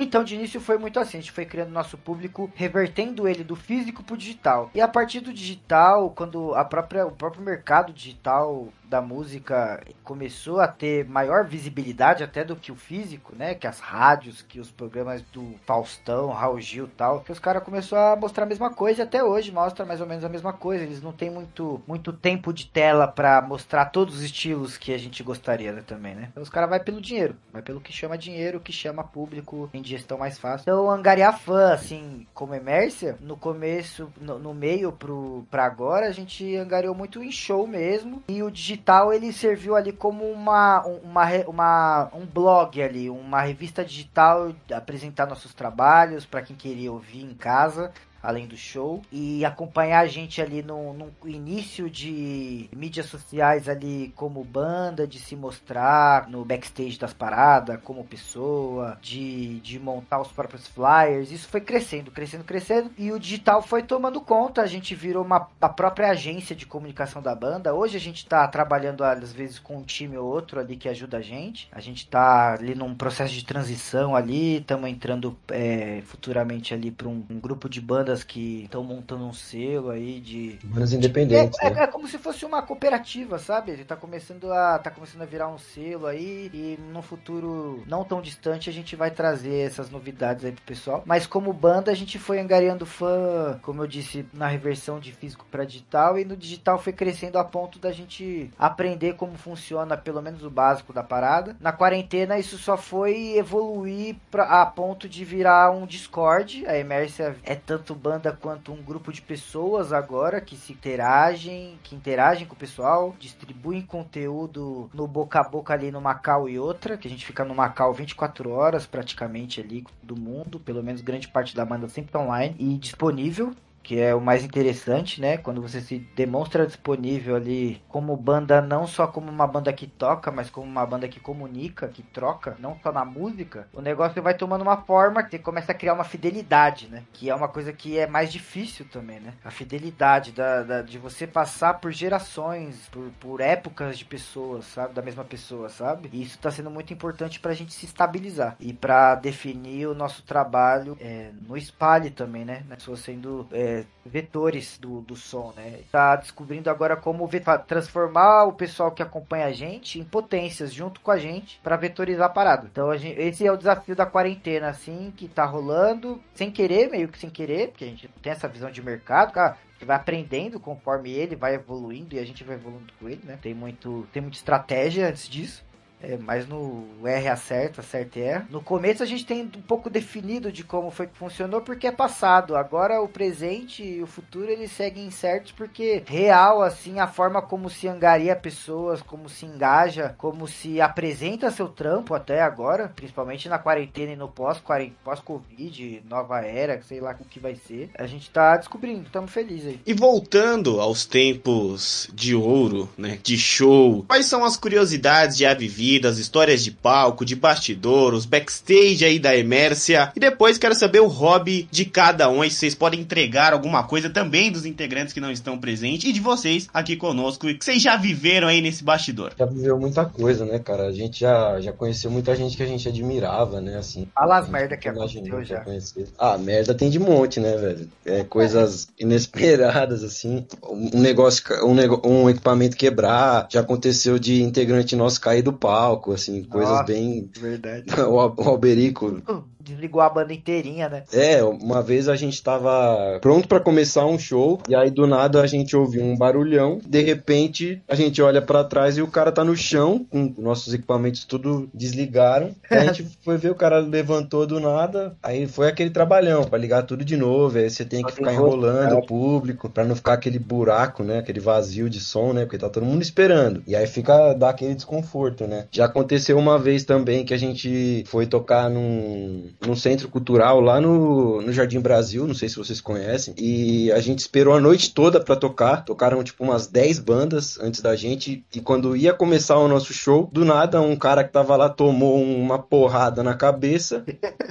Speaker 4: Então, de início foi muito assim, a gente foi criando nosso público, revertendo ele do físico pro digital. E a partir do digital, quando a própria, o próprio mercado digital da música começou a ter maior visibilidade até do que o físico, né? Que as rádios, que os programas do Faustão, Raul Gil tal, que os caras começou a mostrar a mesma coisa e até hoje mostra mais ou menos a mesma coisa. Eles não têm muito, muito tempo de tela para mostrar todos os estilos que a gente gostaria né, também, né? Então os caras vai pelo dinheiro, vai pelo que chama dinheiro, que chama público em gestão mais fácil. Então, angariar fã, assim, como Emércia, no começo, no, no meio pro, pra agora, a gente angariou muito em show mesmo. E o digital, ele serviu ali como uma, uma, uma um blog ali, uma revista digital, apresentar nossos trabalhos para quem queria ouvir em casa além do show, e acompanhar a gente ali no, no, início de mídias sociais ali como banda, de se mostrar no backstage das paradas, como pessoa, de, de montar os próprios flyers, isso foi crescendo, crescendo, crescendo, e o digital foi tomando conta, a gente virou uma, a própria agência de comunicação da banda, hoje a gente tá trabalhando às vezes com um time ou outro ali que ajuda a gente, a gente tá ali num processo de transição ali, estamos entrando é, futuramente ali para um, um grupo de bandas bandas que estão montando um selo aí de.
Speaker 5: Bandas independentes.
Speaker 4: É,
Speaker 5: né?
Speaker 4: é, é, como se fosse uma cooperativa, sabe? Ele tá começando a. tá começando a virar um selo aí. E no futuro não tão distante a gente vai trazer essas novidades aí pro pessoal. Mas como banda, a gente foi angariando fã, como eu disse, na reversão de físico para digital. E no digital foi crescendo a ponto da gente aprender como funciona, pelo menos o básico da parada. Na quarentena, isso só foi evoluir pra, a ponto de virar um Discord. A Emersia é tanto banda quanto um grupo de pessoas agora que se interagem, que interagem com o pessoal, distribuem conteúdo no boca a boca ali no Macau e outra, que a gente fica no Macau 24 horas praticamente ali do mundo, pelo menos grande parte da banda sempre tá online e disponível que é o mais interessante, né? Quando você se demonstra disponível ali como banda, não só como uma banda que toca, mas como uma banda que comunica, que troca, não só na música, o negócio vai tomando uma forma que você começa a criar uma fidelidade, né? Que é uma coisa que é mais difícil também, né? A fidelidade da, da de você passar por gerações, por, por épocas de pessoas, sabe? Da mesma pessoa, sabe? E isso tá sendo muito importante pra gente se estabilizar e para definir o nosso trabalho é, no espalhe também, né? Pessoas sendo é, vetores do, do som, né? Tá descobrindo agora como transformar o pessoal que acompanha a gente em potências junto com a gente para vetorizar a parada. Então gente, esse é o desafio da quarentena, assim, que tá rolando sem querer, meio que sem querer, porque a gente tem essa visão de mercado, cara vai aprendendo conforme ele vai evoluindo e a gente vai evoluindo com ele, né? Tem muito, tem muita estratégia antes disso. É, mas no R acerta, acerta e erra. No começo a gente tem um pouco definido de como foi que funcionou, porque é passado. Agora o presente e o futuro eles seguem incertos, porque real, assim, a forma como se angaria pessoas, como se engaja, como se apresenta seu trampo até agora, principalmente na quarentena e no pós-Covid, nova era, sei lá o que vai ser. A gente tá descobrindo, estamos felizes aí.
Speaker 2: E voltando aos tempos de ouro, né, de show, quais são as curiosidades de Avivi as histórias de palco, de bastidor, os backstage aí da Emércia. E depois quero saber o hobby de cada um. Aí vocês podem entregar alguma coisa também dos integrantes que não estão presentes e de vocês aqui conosco. E que vocês já viveram aí nesse bastidor.
Speaker 5: Já viveu muita coisa, né, cara? A gente já, já conheceu muita gente que a gente admirava, né? Assim.
Speaker 4: Fala as merda que aconteceu já.
Speaker 5: Conhecer. Ah, merda tem de monte, né, velho? É coisas inesperadas, assim. Um negócio, um, um equipamento quebrar. Já aconteceu de integrante nosso cair do palco palco, assim, coisas Nossa, bem.
Speaker 4: Verdade.
Speaker 5: o, Alberico
Speaker 4: desligou a banda inteirinha, né?
Speaker 5: É, uma vez a gente tava pronto para começar um show, e aí do nada a gente ouviu um barulhão, de repente a gente olha para trás e o cara tá no chão, com nossos equipamentos tudo desligaram. a gente foi ver, o cara levantou do nada, aí foi aquele trabalhão para ligar tudo de novo, aí você tem que ficar enrolando o público para não ficar aquele buraco, né, aquele vazio de som, né, porque tá todo mundo esperando. E aí fica dá aquele desconforto, né? Já aconteceu uma vez também que a gente foi tocar num num centro cultural lá no, no Jardim Brasil, não sei se vocês conhecem, e a gente esperou a noite toda para tocar. Tocaram tipo umas 10 bandas antes da gente, e quando ia começar o nosso show, do nada um cara que tava lá tomou uma porrada na cabeça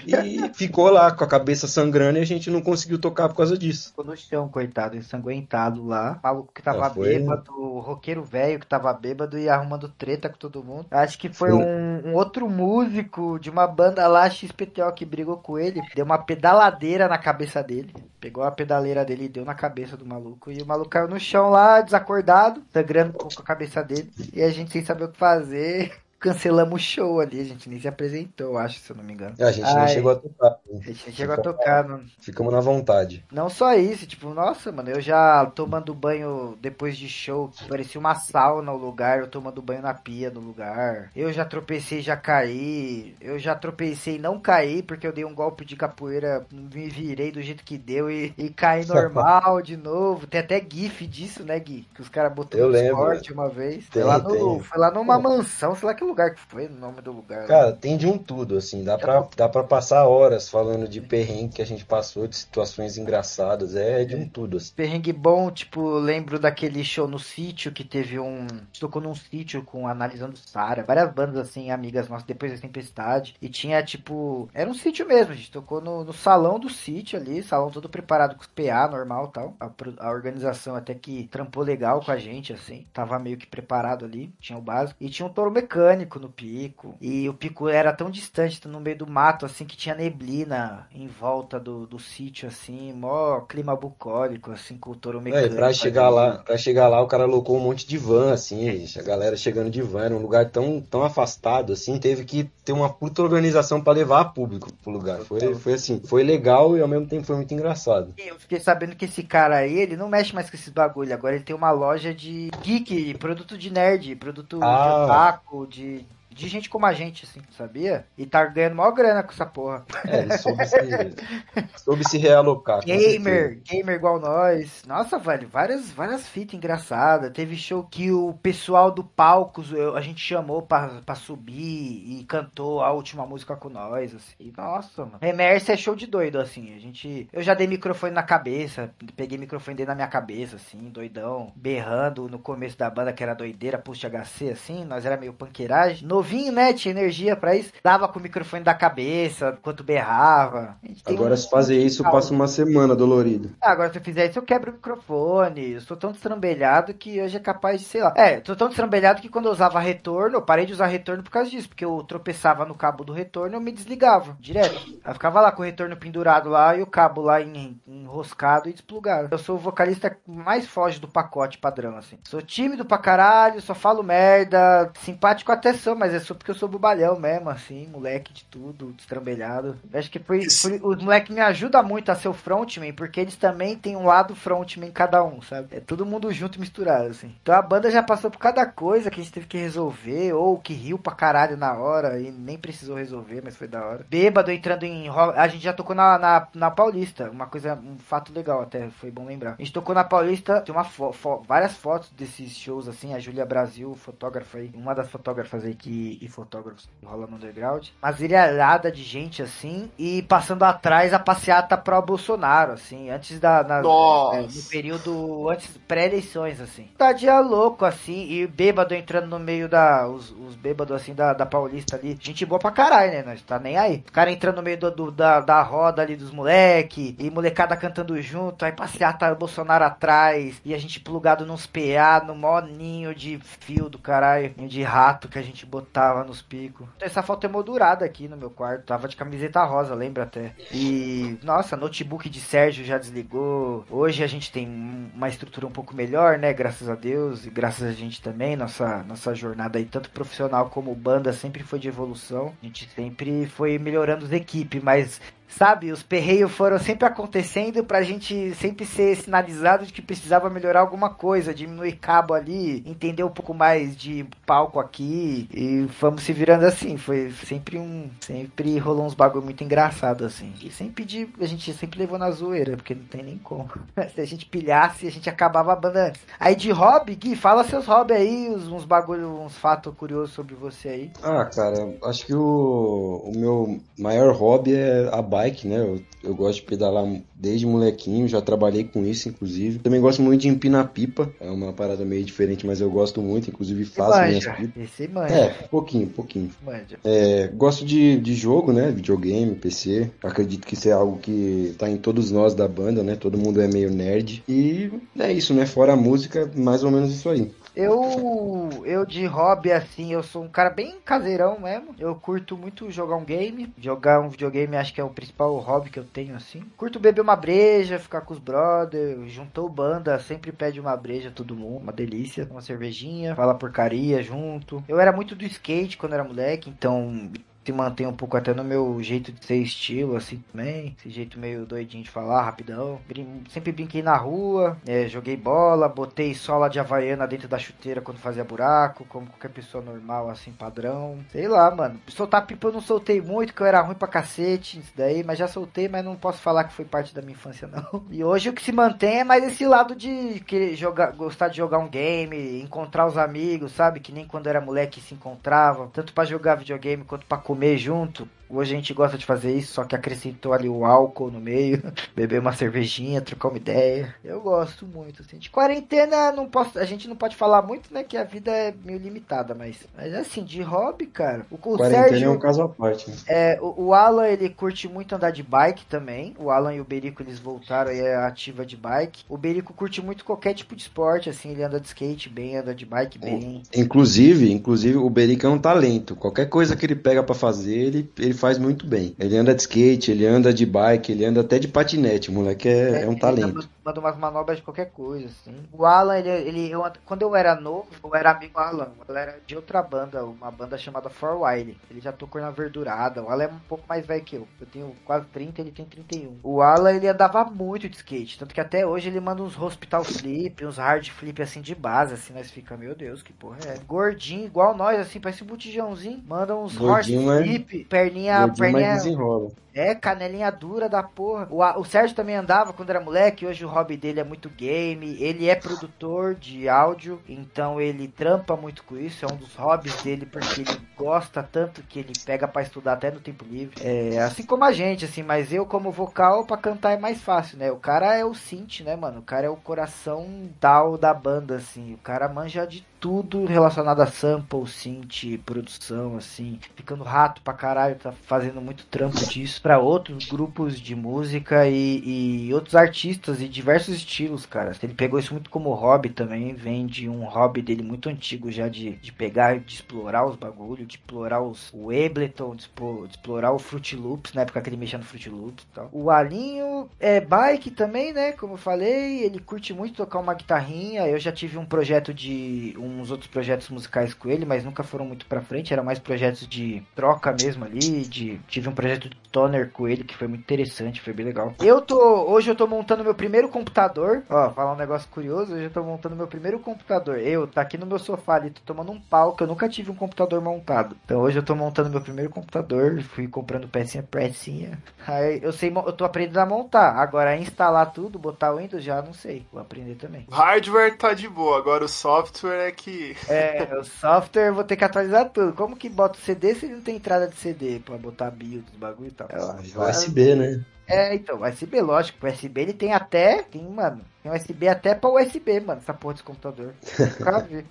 Speaker 5: e ficou lá com a cabeça sangrando e a gente não conseguiu tocar por causa disso.
Speaker 4: Ficou no chão, coitado, ensanguentado lá. O maluco que tava foi... bêbado, o roqueiro velho que tava bêbado e arrumando treta com todo mundo. Acho que foi, foi. Um, um outro músico de uma banda lá, XPTO, que brigou com ele, deu uma pedaladeira na cabeça dele. Pegou a pedaleira dele e deu na cabeça do maluco. E o maluco caiu no chão lá, desacordado, sangrando com a cabeça dele. E a gente sem saber o que fazer cancelamos o show ali, a gente nem se apresentou, acho, se eu não me engano.
Speaker 5: É, a gente Ai. nem chegou a tocar.
Speaker 4: A gente chegou a tocar. No...
Speaker 5: Ficamos na vontade.
Speaker 4: Não só isso, tipo, nossa, mano, eu já tomando banho depois de show, parecia uma sauna o lugar, eu tomando banho na pia no lugar. Eu já tropecei, já caí. Eu já tropecei e não caí, porque eu dei um golpe de capoeira, me virei do jeito que deu e, e caí normal de novo. Tem até GIF disso, né, Gui? Que os caras botaram no. Discord uma vez.
Speaker 5: Tem,
Speaker 4: foi, lá no,
Speaker 5: tem.
Speaker 4: foi lá numa mansão, sei lá que lugar que foi, o nome do lugar.
Speaker 5: Cara, tem de um tudo, assim, dá pra, dá pra passar horas falando de perrengue que a gente passou, de situações engraçadas, é de um tudo, assim.
Speaker 4: Perrengue bom, tipo, lembro daquele show no sítio que teve um. Tocou num sítio com Analisando Sara, várias bandas assim, amigas nossas, depois da tempestade. E tinha, tipo. Era um sítio mesmo, a gente tocou no, no salão do sítio ali, salão todo preparado com os PA normal e tal. A, a organização até que trampou legal com a gente, assim. Tava meio que preparado ali, tinha o básico. E tinha um touro mecânico no pico. E o pico era tão distante, no meio do mato, assim, que tinha neblina em volta do, do sítio, assim, mó clima bucólico, assim, com o touro
Speaker 5: É,
Speaker 4: mecânico.
Speaker 5: e pra chegar lá, pra chegar lá, o cara alocou um monte de van, assim, gente, a galera chegando de van, era um lugar tão, tão afastado, assim, teve que ter uma puta organização pra levar público pro lugar. Foi, foi assim, foi legal e ao mesmo tempo foi muito engraçado.
Speaker 4: Eu fiquei sabendo que esse cara aí, ele não mexe mais com esses bagulho. Agora ele tem uma loja de geek, produto de nerd, produto de
Speaker 5: Ah.
Speaker 4: otaku, de, de gente como a gente, assim, sabia? E tá ganhando maior grana com essa porra.
Speaker 5: É, ele soube se, soube se realocar.
Speaker 4: Gamer, gamer igual nós. Nossa, velho, várias, várias fitas engraçadas. Teve show que o pessoal do palco a gente chamou pra, pra subir e cantou a última música com nós, assim. E, nossa, mano. Remers é show de doido, assim. A gente. Eu já dei microfone na cabeça, peguei microfone dele na minha cabeça, assim, doidão, berrando no começo da banda que era doideira, puxa HC, assim. Nós era meio panqueiragem. Novinho, né? Tinha energia pra isso. Dava com o microfone da cabeça, enquanto berrava.
Speaker 5: Agora,
Speaker 4: um-
Speaker 5: se fazer isso, passa uma semana dolorido.
Speaker 4: ah, agora se eu fizer isso, eu quebro o microfone. Eu sou tão destrambelhado que hoje é capaz de, sei lá. É, tô tão destrambelhado que quando eu usava retorno, eu parei de usar retorno por causa disso. Porque eu tropeçava no cabo do retorno e eu me desligava direto. Eu ficava lá com o retorno pendurado lá e o cabo lá em- enroscado e desplugado. Eu sou o vocalista que mais foge do pacote padrão, assim. Sou tímido pra caralho, só falo merda, simpático até sou, mas é só porque eu sou bobalhão mesmo, assim, moleque de tudo, destrambelhado. Eu acho que
Speaker 3: Isso.
Speaker 4: por, os moleques me ajudam muito a ser o frontman, porque eles também têm um lado frontman cada um, sabe? É todo mundo junto e misturado, assim. Então a banda já passou por cada coisa que a gente teve que resolver, ou que riu pra caralho na hora e nem precisou resolver, mas foi da hora. Bêbado entrando em A gente já tocou na, na, na Paulista, uma coisa, um fato legal até, foi bom lembrar. A gente tocou na Paulista, tem uma fo- fo- várias fotos desses shows, assim, a Júlia Brasil, fotógrafa aí, uma das fotógrafas aí que, e fotógrafos que rola no underground. Uma zilharada de gente, assim, e passando atrás a passeata pro Bolsonaro, assim, antes da... na-
Speaker 3: Nossa.
Speaker 4: é, no período antes, pré-eleições, assim. Tá dia louco, assim, e bêbado entrando no meio da... Os, os bêbados, assim, da, da Paulista ali. Gente boa pra caralho, né? Nós tá nem aí. O cara entrando no meio do, do- da, da roda ali dos moleque, e molecada cantando junto, aí passeata Bolsonaro atrás, e a gente plugado nos PA, no mó ninho de fio do caralho, de rato que a gente botava nos picos. Essa foto é moldurada aqui no meu quarto, tava de camiseta rosa, lembra até. E, nossa, notebook de Sérgio já desligou. Hoje a gente tem um- uma estrutura um pouco melhor, né? Graças a Deus e graças a gente também. Nossa, nossa jornada aí, tanto profissional como banda, sempre foi de evolução. A gente sempre foi melhorando as equipes, mas Sabe, os perreios foram sempre acontecendo pra gente sempre ser sinalizado de que precisava melhorar alguma coisa, diminuir cabo ali, entender um pouco mais de palco aqui e fomos se virando assim. Foi sempre um. Sempre rolou uns bagulho muito engraçado assim. E sempre de, a gente sempre levou na zoeira, porque não tem nem como. Se a gente pilhasse, a gente acabava a banda antes. Aí de hobby, Gui, fala seus hobbies aí, uns, uns bagulho, uns fatos curiosos sobre você aí.
Speaker 5: Ah, cara, acho que o, o meu maior hobby é a bike, né? Eu, eu gosto de pedalar desde molequinho, já trabalhei com isso, inclusive. Também gosto muito de empinar pipa, é uma parada meio diferente, mas eu gosto muito, inclusive faço minhas pipas.
Speaker 4: Esse manja.
Speaker 5: É, pouquinho, pouquinho.
Speaker 4: Manja.
Speaker 5: É, gosto de, de jogo, né? Videogame, PC. Acredito que isso é algo que tá em todos nós da banda, né? Todo mundo é meio nerd. E é isso, né? Fora a música, mais ou menos isso aí.
Speaker 4: Eu, eu de hobby, assim, eu sou um cara bem caseirão mesmo. Eu curto muito jogar um game. Jogar um videogame acho que é o principal hobby que eu tenho, assim. Curto beber uma breja, ficar com os brothers. Juntou banda, sempre pede uma breja todo mundo. Uma delícia. Uma cervejinha, fala porcaria junto. Eu era muito do skate quando era moleque, então se mantém um pouco até no meu jeito de ser estilo, assim também. Esse jeito meio doidinho de falar, rapidão. Brin sempre brinquei na rua, é, joguei bola, botei sola de havaiana dentro da chuteira quando fazia buraco, como qualquer pessoa normal, assim, padrão. Sei lá, mano. Soltar pipa eu não soltei muito, que eu era ruim pra cacete, isso daí, mas já soltei, mas não posso falar que foi parte da minha infância, não. E hoje o que se mantém é mais esse lado de querer jogar, gostar de jogar um game, encontrar os amigos, sabe? Que nem quando era moleque se encontrava, tanto para jogar videogame quanto para comer junto. Hoje a gente gosta de fazer isso, só que acrescentou ali o álcool no meio, beber uma cervejinha, trocar uma ideia. Eu gosto muito, assim. De quarentena, não posso, a gente não pode falar muito, né? Que a vida é meio limitada, mas, mas assim, de hobby, cara. O, o
Speaker 5: quarentena
Speaker 4: Sérgio,
Speaker 5: é um caso à parte. Né?
Speaker 4: É, o, o, Alan, ele curte muito andar de bike também. O Alan e o Berico, eles voltaram aí a ativa de bike. O Berico curte muito qualquer tipo de esporte, assim, ele anda de skate bem, anda de bike bem.
Speaker 5: Inclusive, inclusive, o Berico é um talento. Qualquer coisa que ele pega para fazer, ele, ele faz muito bem. Ele anda de skate, ele anda de bike, ele anda até de patinete. O moleque é, é, é um talento.
Speaker 4: Manda umas manobras de qualquer coisa, assim. O Alan, ele, ele eu, quando eu era novo, eu era amigo do Alan. Ela era de outra banda, uma banda chamada For Wile. Ele já tocou na Verdurada. O Alan é um pouco mais velho que eu. Eu tenho quase 30, ele tem 31. O Alan, ele andava muito de skate. Tanto que até hoje ele manda uns hospital flip, uns hard flip assim de base, assim. Nós fica, meu Deus, que porra é? Gordinho, igual nós, assim, parece um botijãozinho. Manda uns Gordinho horse flip, perninha, Gordinho, perninha.
Speaker 5: desenrola.
Speaker 4: É, canelinha dura da porra. O, o Sérgio também andava quando era moleque, hoje o hobby dele é muito game. Ele é produtor de áudio, então ele trampa muito com isso. É um dos hobbies dele, porque ele gosta tanto que ele pega para estudar até no tempo livre. É, assim como a gente, assim, mas eu como vocal, para cantar é mais fácil, né? O cara é o synth, né, mano? O cara é o coração tal da banda, assim. O cara manja de tudo relacionado a sample, synth, produção, assim. Ficando rato pra caralho, tá fazendo muito trampo disso para outros grupos de música e, e, outros artistas e diversos estilos, cara. Ele pegou isso muito como hobby também, vem de um hobby dele muito antigo já de, de pegar, de explorar os bagulhos, de explorar os, o Ableton, de, de, explorar o Fruit Loops, na época que ele mexia no Fruit Loops e tal. O Alinho é bike também, né? Como eu falei, ele curte muito tocar uma guitarrinha. Eu já tive um projeto de uns outros projetos musicais com ele, mas nunca foram muito para frente, era mais projetos de troca mesmo ali, de tive um projeto de toner com ele, que foi muito interessante, foi bem legal. Eu tô, hoje eu tô montando meu primeiro computador, ó, falar um negócio curioso, hoje eu tô montando meu primeiro computador. Eu, tá aqui no meu sofá ali, tô tomando um pau, que eu nunca tive um computador montado. Então hoje eu tô montando meu primeiro computador, fui comprando pecinha pecinha. Aí eu sei, eu tô aprendendo a montar. Agora instalar tudo, botar o Windows já não sei, vou aprender também.
Speaker 3: Hardware tá de boa, agora o software é que
Speaker 4: É, o software eu vou ter que atualizar tudo. Como que bota o CD se ele não tem entrada de CD para botar BIOS, bagulho e tal?
Speaker 5: É, USB, né?
Speaker 4: É, então, USB, lógico. O USB ele tem até. Tem, mano. Tem USB até pra USB, mano, essa porra desse computador.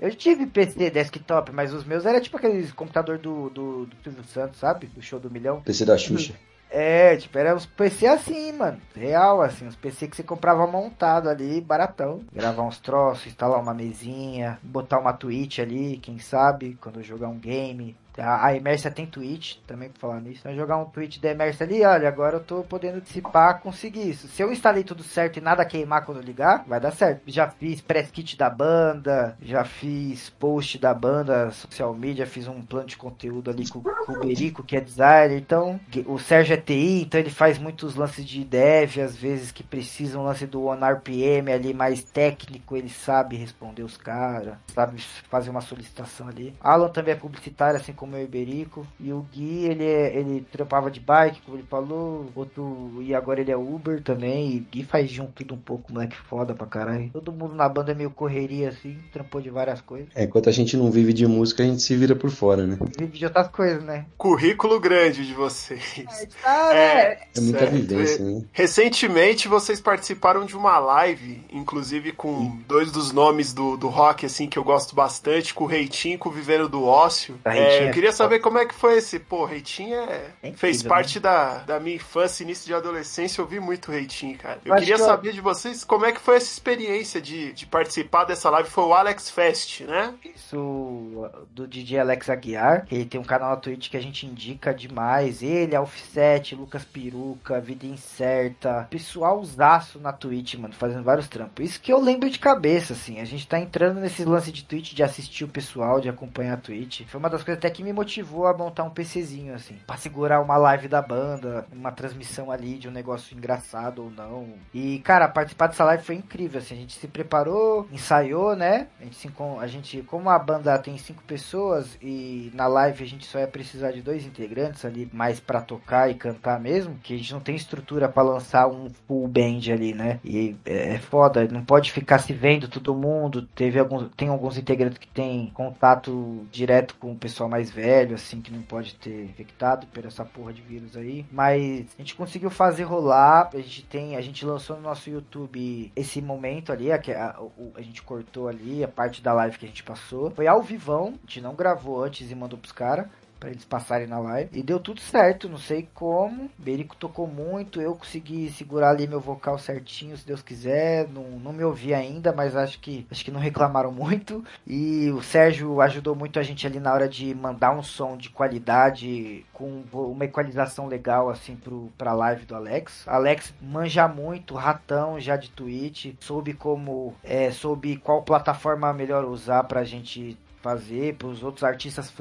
Speaker 4: eu tive PC desktop, mas os meus era tipo aqueles computador do, do, do Silvio Santos, sabe? Do show do milhão.
Speaker 5: PC da Xuxa.
Speaker 4: É, tipo, era uns PC assim, mano. Real, assim, uns PC que você comprava montado ali, baratão. Gravar uns troços, instalar uma mesinha, botar uma Twitch ali, quem sabe, quando jogar um game. A, a tem Twitch, também pra falar nisso. Jogar um Twitch da Emersa ali, olha, agora eu tô podendo dissipar, conseguir isso. Se eu instalei tudo certo e nada queimar quando ligar, vai dar certo. Já fiz press kit da banda, já fiz post da banda, social media, fiz um plano de conteúdo ali com, com o Berico, que é designer. Então, o Sérgio é TI, então ele faz muitos lances de dev, às vezes que precisam um lance do OneRPM ali mais técnico, ele sabe responder os caras, sabe fazer uma solicitação ali. Alan também é publicitário, assim como como o Iberico. E o Gui, ele, é, ele trampava de bike, como ele falou. Outro, e agora ele é Uber também. E Gui faz de um tudo um pouco, moleque foda pra caralho. Todo mundo na banda é meio correria assim, trampou de várias coisas.
Speaker 5: É, enquanto a gente não vive de música, a gente se vira por fora, né?
Speaker 4: Vive de outras coisas, né?
Speaker 3: Currículo grande de vocês.
Speaker 4: É, tá, é,
Speaker 5: é muita certo. vivência, né?
Speaker 3: Recentemente vocês participaram de uma live, inclusive com Sim. dois dos nomes do, do rock, assim, que eu gosto bastante, com o Reitinho, com o Vivendo do Ócio. É, queria saber como é que foi esse. Pô, Reitinho é, é fez parte né? da, da minha infância, início de adolescência. Eu vi muito Reitinho, cara. Eu, eu queria que saber eu... de vocês como é que foi essa experiência de, de participar dessa live. Foi o Alex Fest, né?
Speaker 4: Isso, do DJ Alex Aguiar. Ele tem um canal na Twitch que a gente indica demais. Ele, Offset, Lucas Peruca, Vida Incerta. Pessoal usaço na Twitch, mano, fazendo vários trampos. Isso que eu lembro de cabeça, assim. A gente tá entrando nesse lance de Twitch, de assistir o pessoal, de acompanhar a Twitch. Foi uma das coisas até que me motivou a montar um PCzinho, assim, pra segurar uma live da banda, uma transmissão ali de um negócio engraçado ou não. E, cara, participar dessa live foi incrível, assim, a gente se preparou, ensaiou, né? A gente, se, a gente como a banda tem cinco pessoas e na live a gente só ia precisar de dois integrantes ali, mais para tocar e cantar mesmo, que a gente não tem estrutura para lançar um full band ali, né? E é, é foda, não pode ficar se vendo todo mundo. Teve alguns, tem alguns integrantes que tem contato direto com o pessoal mais velho, assim, que não pode ter infectado por essa porra de vírus aí. Mas a gente conseguiu fazer rolar. A gente tem, a gente lançou no nosso YouTube esse momento ali, a, a, a gente cortou ali a parte da live que a gente passou. Foi ao vivão, a gente não gravou antes e mandou pros caras para eles passarem na live. E deu tudo certo, não sei como. Berico tocou muito, eu consegui segurar ali meu vocal certinho, se Deus quiser. Não, não me ouvi ainda, mas acho que acho que não reclamaram muito. E o Sérgio ajudou muito a gente ali na hora de mandar um som de qualidade com uma equalização legal assim pro pra live do Alex. Alex manja muito, ratão já de Twitch, soube como é, soube qual plataforma melhor usar pra gente fazer, para os outros artistas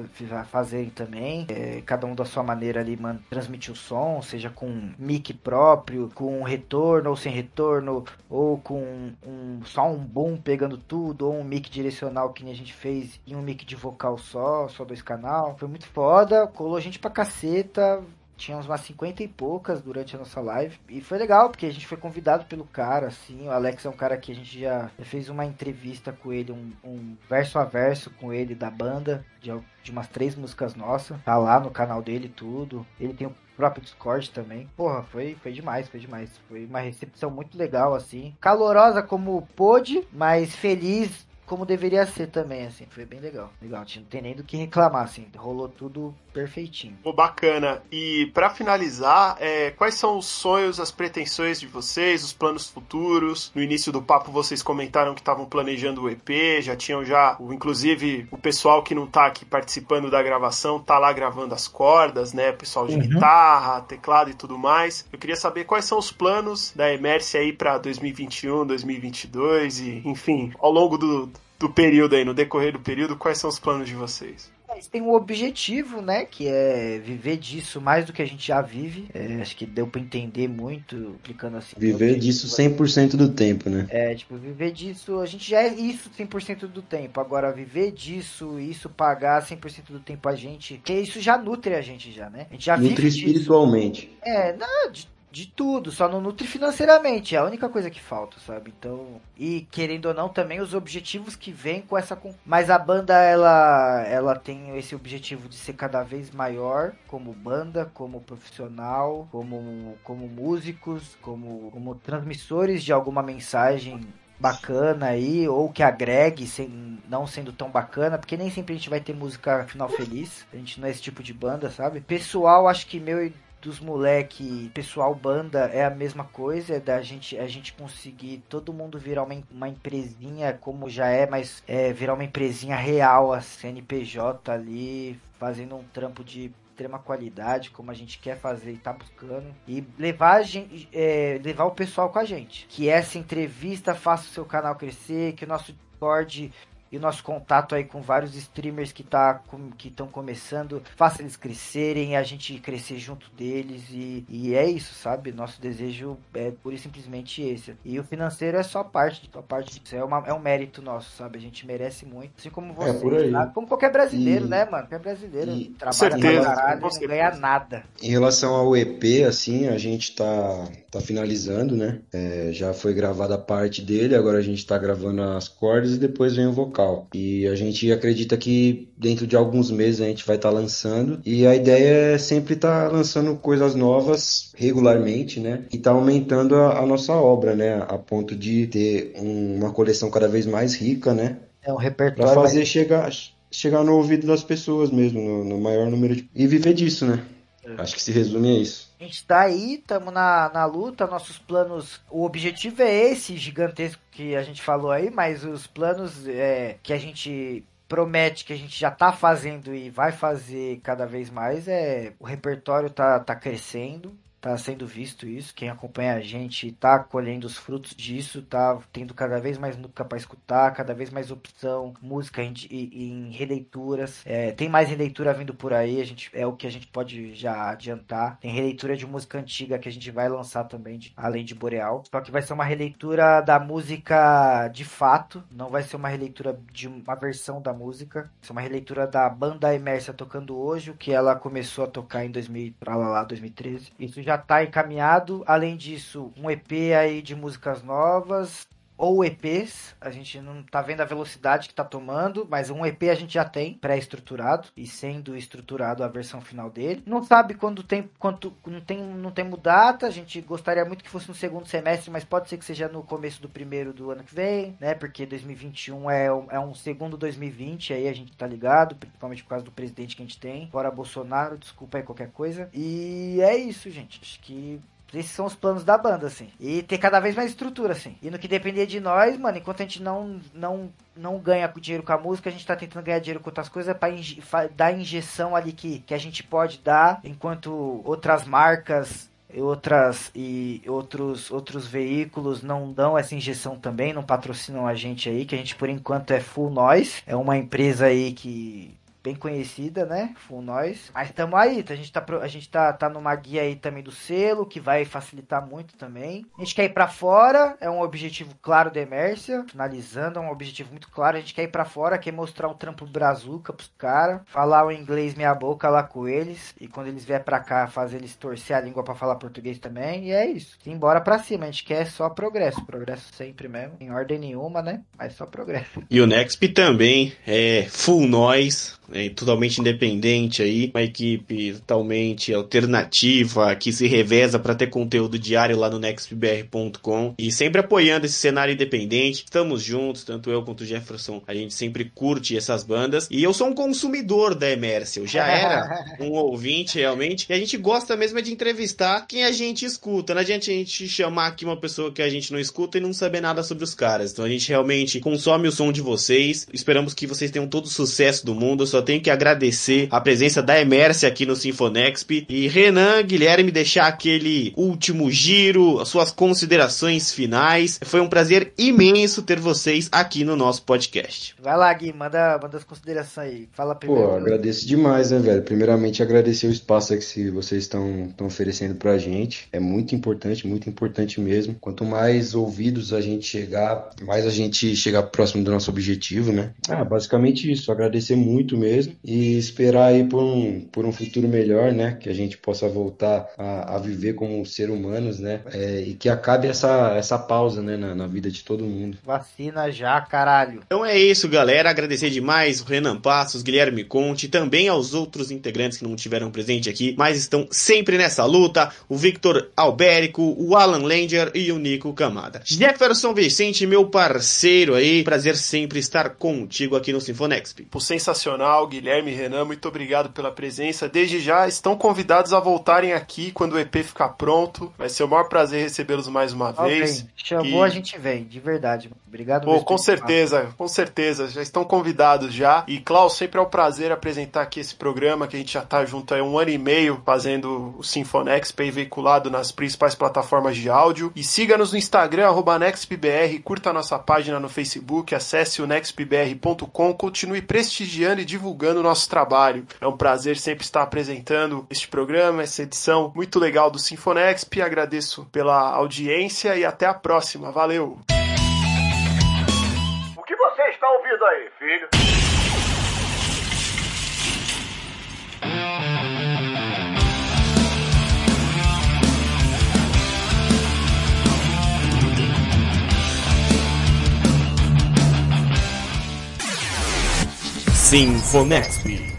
Speaker 4: fazerem também, é, cada um da sua maneira ali transmitir o som, seja com mic próprio, com retorno ou sem retorno, ou com um, só um boom pegando tudo, ou um mic direcional que a gente fez e um mic de vocal só, só dois canal. Foi muito foda, colou gente pra caceta, Tínhamos umas 50 e poucas durante a nossa live. E foi legal, porque a gente foi convidado pelo cara, assim. O Alex é um cara que a gente já, já fez uma entrevista com ele, um, um, verso a verso com ele da banda, de, de umas três músicas nossas. Tá lá no canal dele tudo. Ele tem o próprio Discord também. Porra, foi, foi demais, foi demais. Foi uma recepção muito legal, assim. Calorosa como pôde, mas feliz como deveria ser também, assim. Foi bem legal. Legal, não tem nem do que reclamar, assim. Rolou tudo perfeitinho.
Speaker 3: Pô, bacana. E para finalizar, é, quais são os sonhos, as pretensões de vocês, os planos futuros? No início do papo vocês comentaram que estavam planejando o EP, já tinham já, inclusive o pessoal que não tá aqui participando da gravação, tá lá gravando as cordas, né? Pessoal de uhum. guitarra, teclado e tudo mais. Eu queria saber quais são os planos da Emerce aí para 2021, 2022 e, enfim, ao longo do, do período aí, no decorrer do período, quais são os planos de vocês?
Speaker 4: Eles têm um objetivo, né? Que é viver disso mais do que a gente já vive. É, acho que deu para entender muito, explicando assim.
Speaker 5: Viver disso 100% do tempo, né?
Speaker 4: É, tipo, viver disso, a gente já é isso 100% do tempo. Agora, viver disso, isso pagar 100% do tempo a gente, que isso já nutre a gente já, né? A gente já
Speaker 5: nutre espiritualmente.
Speaker 4: Disso. É, não, de de tudo, só não nutre financeiramente, é a única coisa que falta, sabe? Então, e querendo ou não também os objetivos que vêm com essa mas a banda ela ela tem esse objetivo de ser cada vez maior como banda, como profissional, como como músicos, como como transmissores de alguma mensagem bacana aí, ou que agregue, sem, não sendo tão bacana, porque nem sempre a gente vai ter música final feliz, a gente não é esse tipo de banda, sabe? Pessoal, acho que meu dos moleque, pessoal banda é a mesma coisa, é da gente a gente conseguir todo mundo virar uma, uma empresinha como já é, mas é, virar uma empresinha real, a CNPJ ali, fazendo um trampo de extrema qualidade, como a gente quer fazer e tá buscando. E levar, a gente, é, levar o pessoal com a gente. Que essa entrevista faça o seu canal crescer, que o nosso Discord e o nosso contato aí com vários streamers que tá que estão começando, faça eles crescerem, a gente crescer junto deles e, e é isso, sabe? Nosso desejo é pura e simplesmente esse. E o financeiro é só parte, só parte disso. É, uma, é um mérito nosso, sabe? A gente merece muito, assim como você, é como qualquer brasileiro, e... né, mano? Qualquer brasileiro e... trabalha certeza, pra caralho e não ganha nada.
Speaker 5: Em relação ao EP, assim, a gente tá, tá finalizando, né? É, já foi gravada a parte dele, agora a gente tá gravando as cordas e depois vem o vocal local. E a gente acredita que dentro de alguns meses a gente vai estar tá lançando. E a ideia é sempre estar tá lançando coisas novas regularmente, né? E tá aumentando a, a nossa obra, né? A ponto de ter um, uma coleção cada vez mais rica, né?
Speaker 4: É um repertório.
Speaker 5: Pra fazer chegar, chegar no ouvido das pessoas mesmo, no, no maior número de. E viver disso, né? É. Acho que se resume a isso.
Speaker 4: A gente tá aí, estamos na, na luta, nossos planos. O objetivo é esse gigantesco que a gente falou aí, mas os planos é, que a gente promete que a gente já tá fazendo e vai fazer cada vez mais é o repertório tá, tá crescendo, tá sendo visto isso. Quem acompanha a gente tá colhendo os frutos disso, tá tendo cada vez mais música para escutar, cada vez mais opção, música em, em, releituras. É, tem mais releitura vindo por aí, a gente, é o que a gente pode já adiantar. Tem releitura de música antiga que a gente vai lançar também, de, além de Boreal. Só que vai ser uma releitura da música de fato, não vai ser uma releitura de uma versão da música. Vai ser uma releitura da banda Emércia tocando hoje, o que ela começou a tocar em 2000, lá, lá, 2013. Isso já tá encaminhado. Além disso, um EP aí de músicas novas, ou EPs, a gente não tá vendo a velocidade que tá tomando, mas um EP a gente já tem pré-estruturado e sendo estruturado a versão final dele. Não sabe quando tem quanto não tem não temos data, a gente gostaria muito que fosse no segundo semestre, mas pode ser que seja no começo do primeiro do ano que vem, né? Porque 2021 é, é um segundo 2020, aí a gente tá ligado, principalmente por causa do presidente que a gente tem. Fora Bolsonaro, desculpa aí qualquer coisa. E é isso, gente. Acho que esses são os planos da banda, assim. E ter cada vez mais estrutura, assim. E no que depender de nós, mano, enquanto a gente não, não, não ganha dinheiro com a música, a gente tá tentando ganhar dinheiro com outras coisas pra inje dar injeção ali que, que a gente pode dar, enquanto outras marcas outras e outros outros veículos não dão essa injeção também, não patrocinam a gente aí, que a gente por enquanto é full nós, é uma empresa aí que bem conhecida, né? Full Nós. Mas estamos aí, a gente, tá, a gente tá, tá numa guia aí também do selo, que vai facilitar muito também. A gente quer ir para fora, é um objetivo claro da Emércia. Finalizando, é um objetivo muito claro. A gente quer ir para fora, quer mostrar o trampo brazuca pros caras, falar o inglês meia boca lá com eles. E quando eles vier para cá, fazer eles torcer a língua para falar português também. E é isso. Embora para cima, a gente quer só progresso. Progresso sempre mesmo, em ordem nenhuma, né? Mas só progresso.
Speaker 2: E o Nexp também é full nós é, totalmente independente aí, uma equipe totalmente alternativa que se reveza para ter conteúdo diário lá no nextbr.com e sempre apoiando esse cenário independente. Estamos juntos, tanto eu quanto o Jefferson, a gente sempre curte essas bandas. E eu sou um consumidor da Emerson, eu já era um ouvinte realmente. E a gente gosta mesmo de entrevistar quem a gente escuta, não adianta a gente chamar aqui uma pessoa que a gente não escuta e não saber nada sobre os caras. Então a gente realmente consome o som de vocês, esperamos que vocês tenham todo o sucesso do mundo. Só tenho que agradecer a presença da Emércia aqui no Sinfonexp. E Renan, Guilherme, deixar aquele último giro, as suas considerações finais. Foi um prazer imenso ter vocês aqui no nosso podcast.
Speaker 4: Vai lá, Gui, manda, manda as considerações aí. Fala primeiro.
Speaker 5: Pô, agradeço demais, né, velho? Primeiramente, agradecer o espaço que vocês estão oferecendo pra gente. É muito importante, muito importante mesmo. Quanto mais ouvidos a gente chegar, mais a gente chegar próximo do nosso objetivo, né? Ah, basicamente isso. Agradecer muito mesmo mesmo e esperar aí por um, por um futuro melhor, né? Que a gente possa voltar a, a viver como ser humanos, né? É, e que acabe essa, essa pausa, né? Na, na, vida de todo mundo.
Speaker 4: Vacina já, caralho.
Speaker 2: Então é isso, galera. Agradecer demais o Renan Passos, Guilherme Conte, também aos outros integrantes que não tiveram presente aqui, mas estão sempre nessa luta. O Victor Albérico, o Alan Langer e o Nico Camada. Jefferson Vicente, meu parceiro aí. Prazer sempre estar contigo aqui no Sinfonexp.
Speaker 3: Por sensacional Guilherme Renan, muito obrigado pela presença. Desde já estão convidados a voltarem aqui quando o EP ficar pronto. Vai ser o maior prazer recebê-los mais uma vez.
Speaker 4: Chamou, e... a gente vem, de verdade. Obrigado.
Speaker 3: Pô, com certeza, com certeza. Já estão convidados já. E Klaus, sempre é um prazer apresentar aqui esse programa que a gente já está junto há um ano e meio fazendo o Sinfonexp veiculado nas principais plataformas de áudio. E siga-nos no Instagram, NextBR, curta a nossa página no Facebook, acesse o nextbr.com, continue prestigiando e divulgando divulgando o nosso trabalho. É um prazer sempre estar apresentando este programa, essa edição muito legal do Sinfonexp. Agradeço pela audiência e até a próxima. Valeu!
Speaker 1: O que você está ouvindo aí, filho?
Speaker 2: Sinfonexp.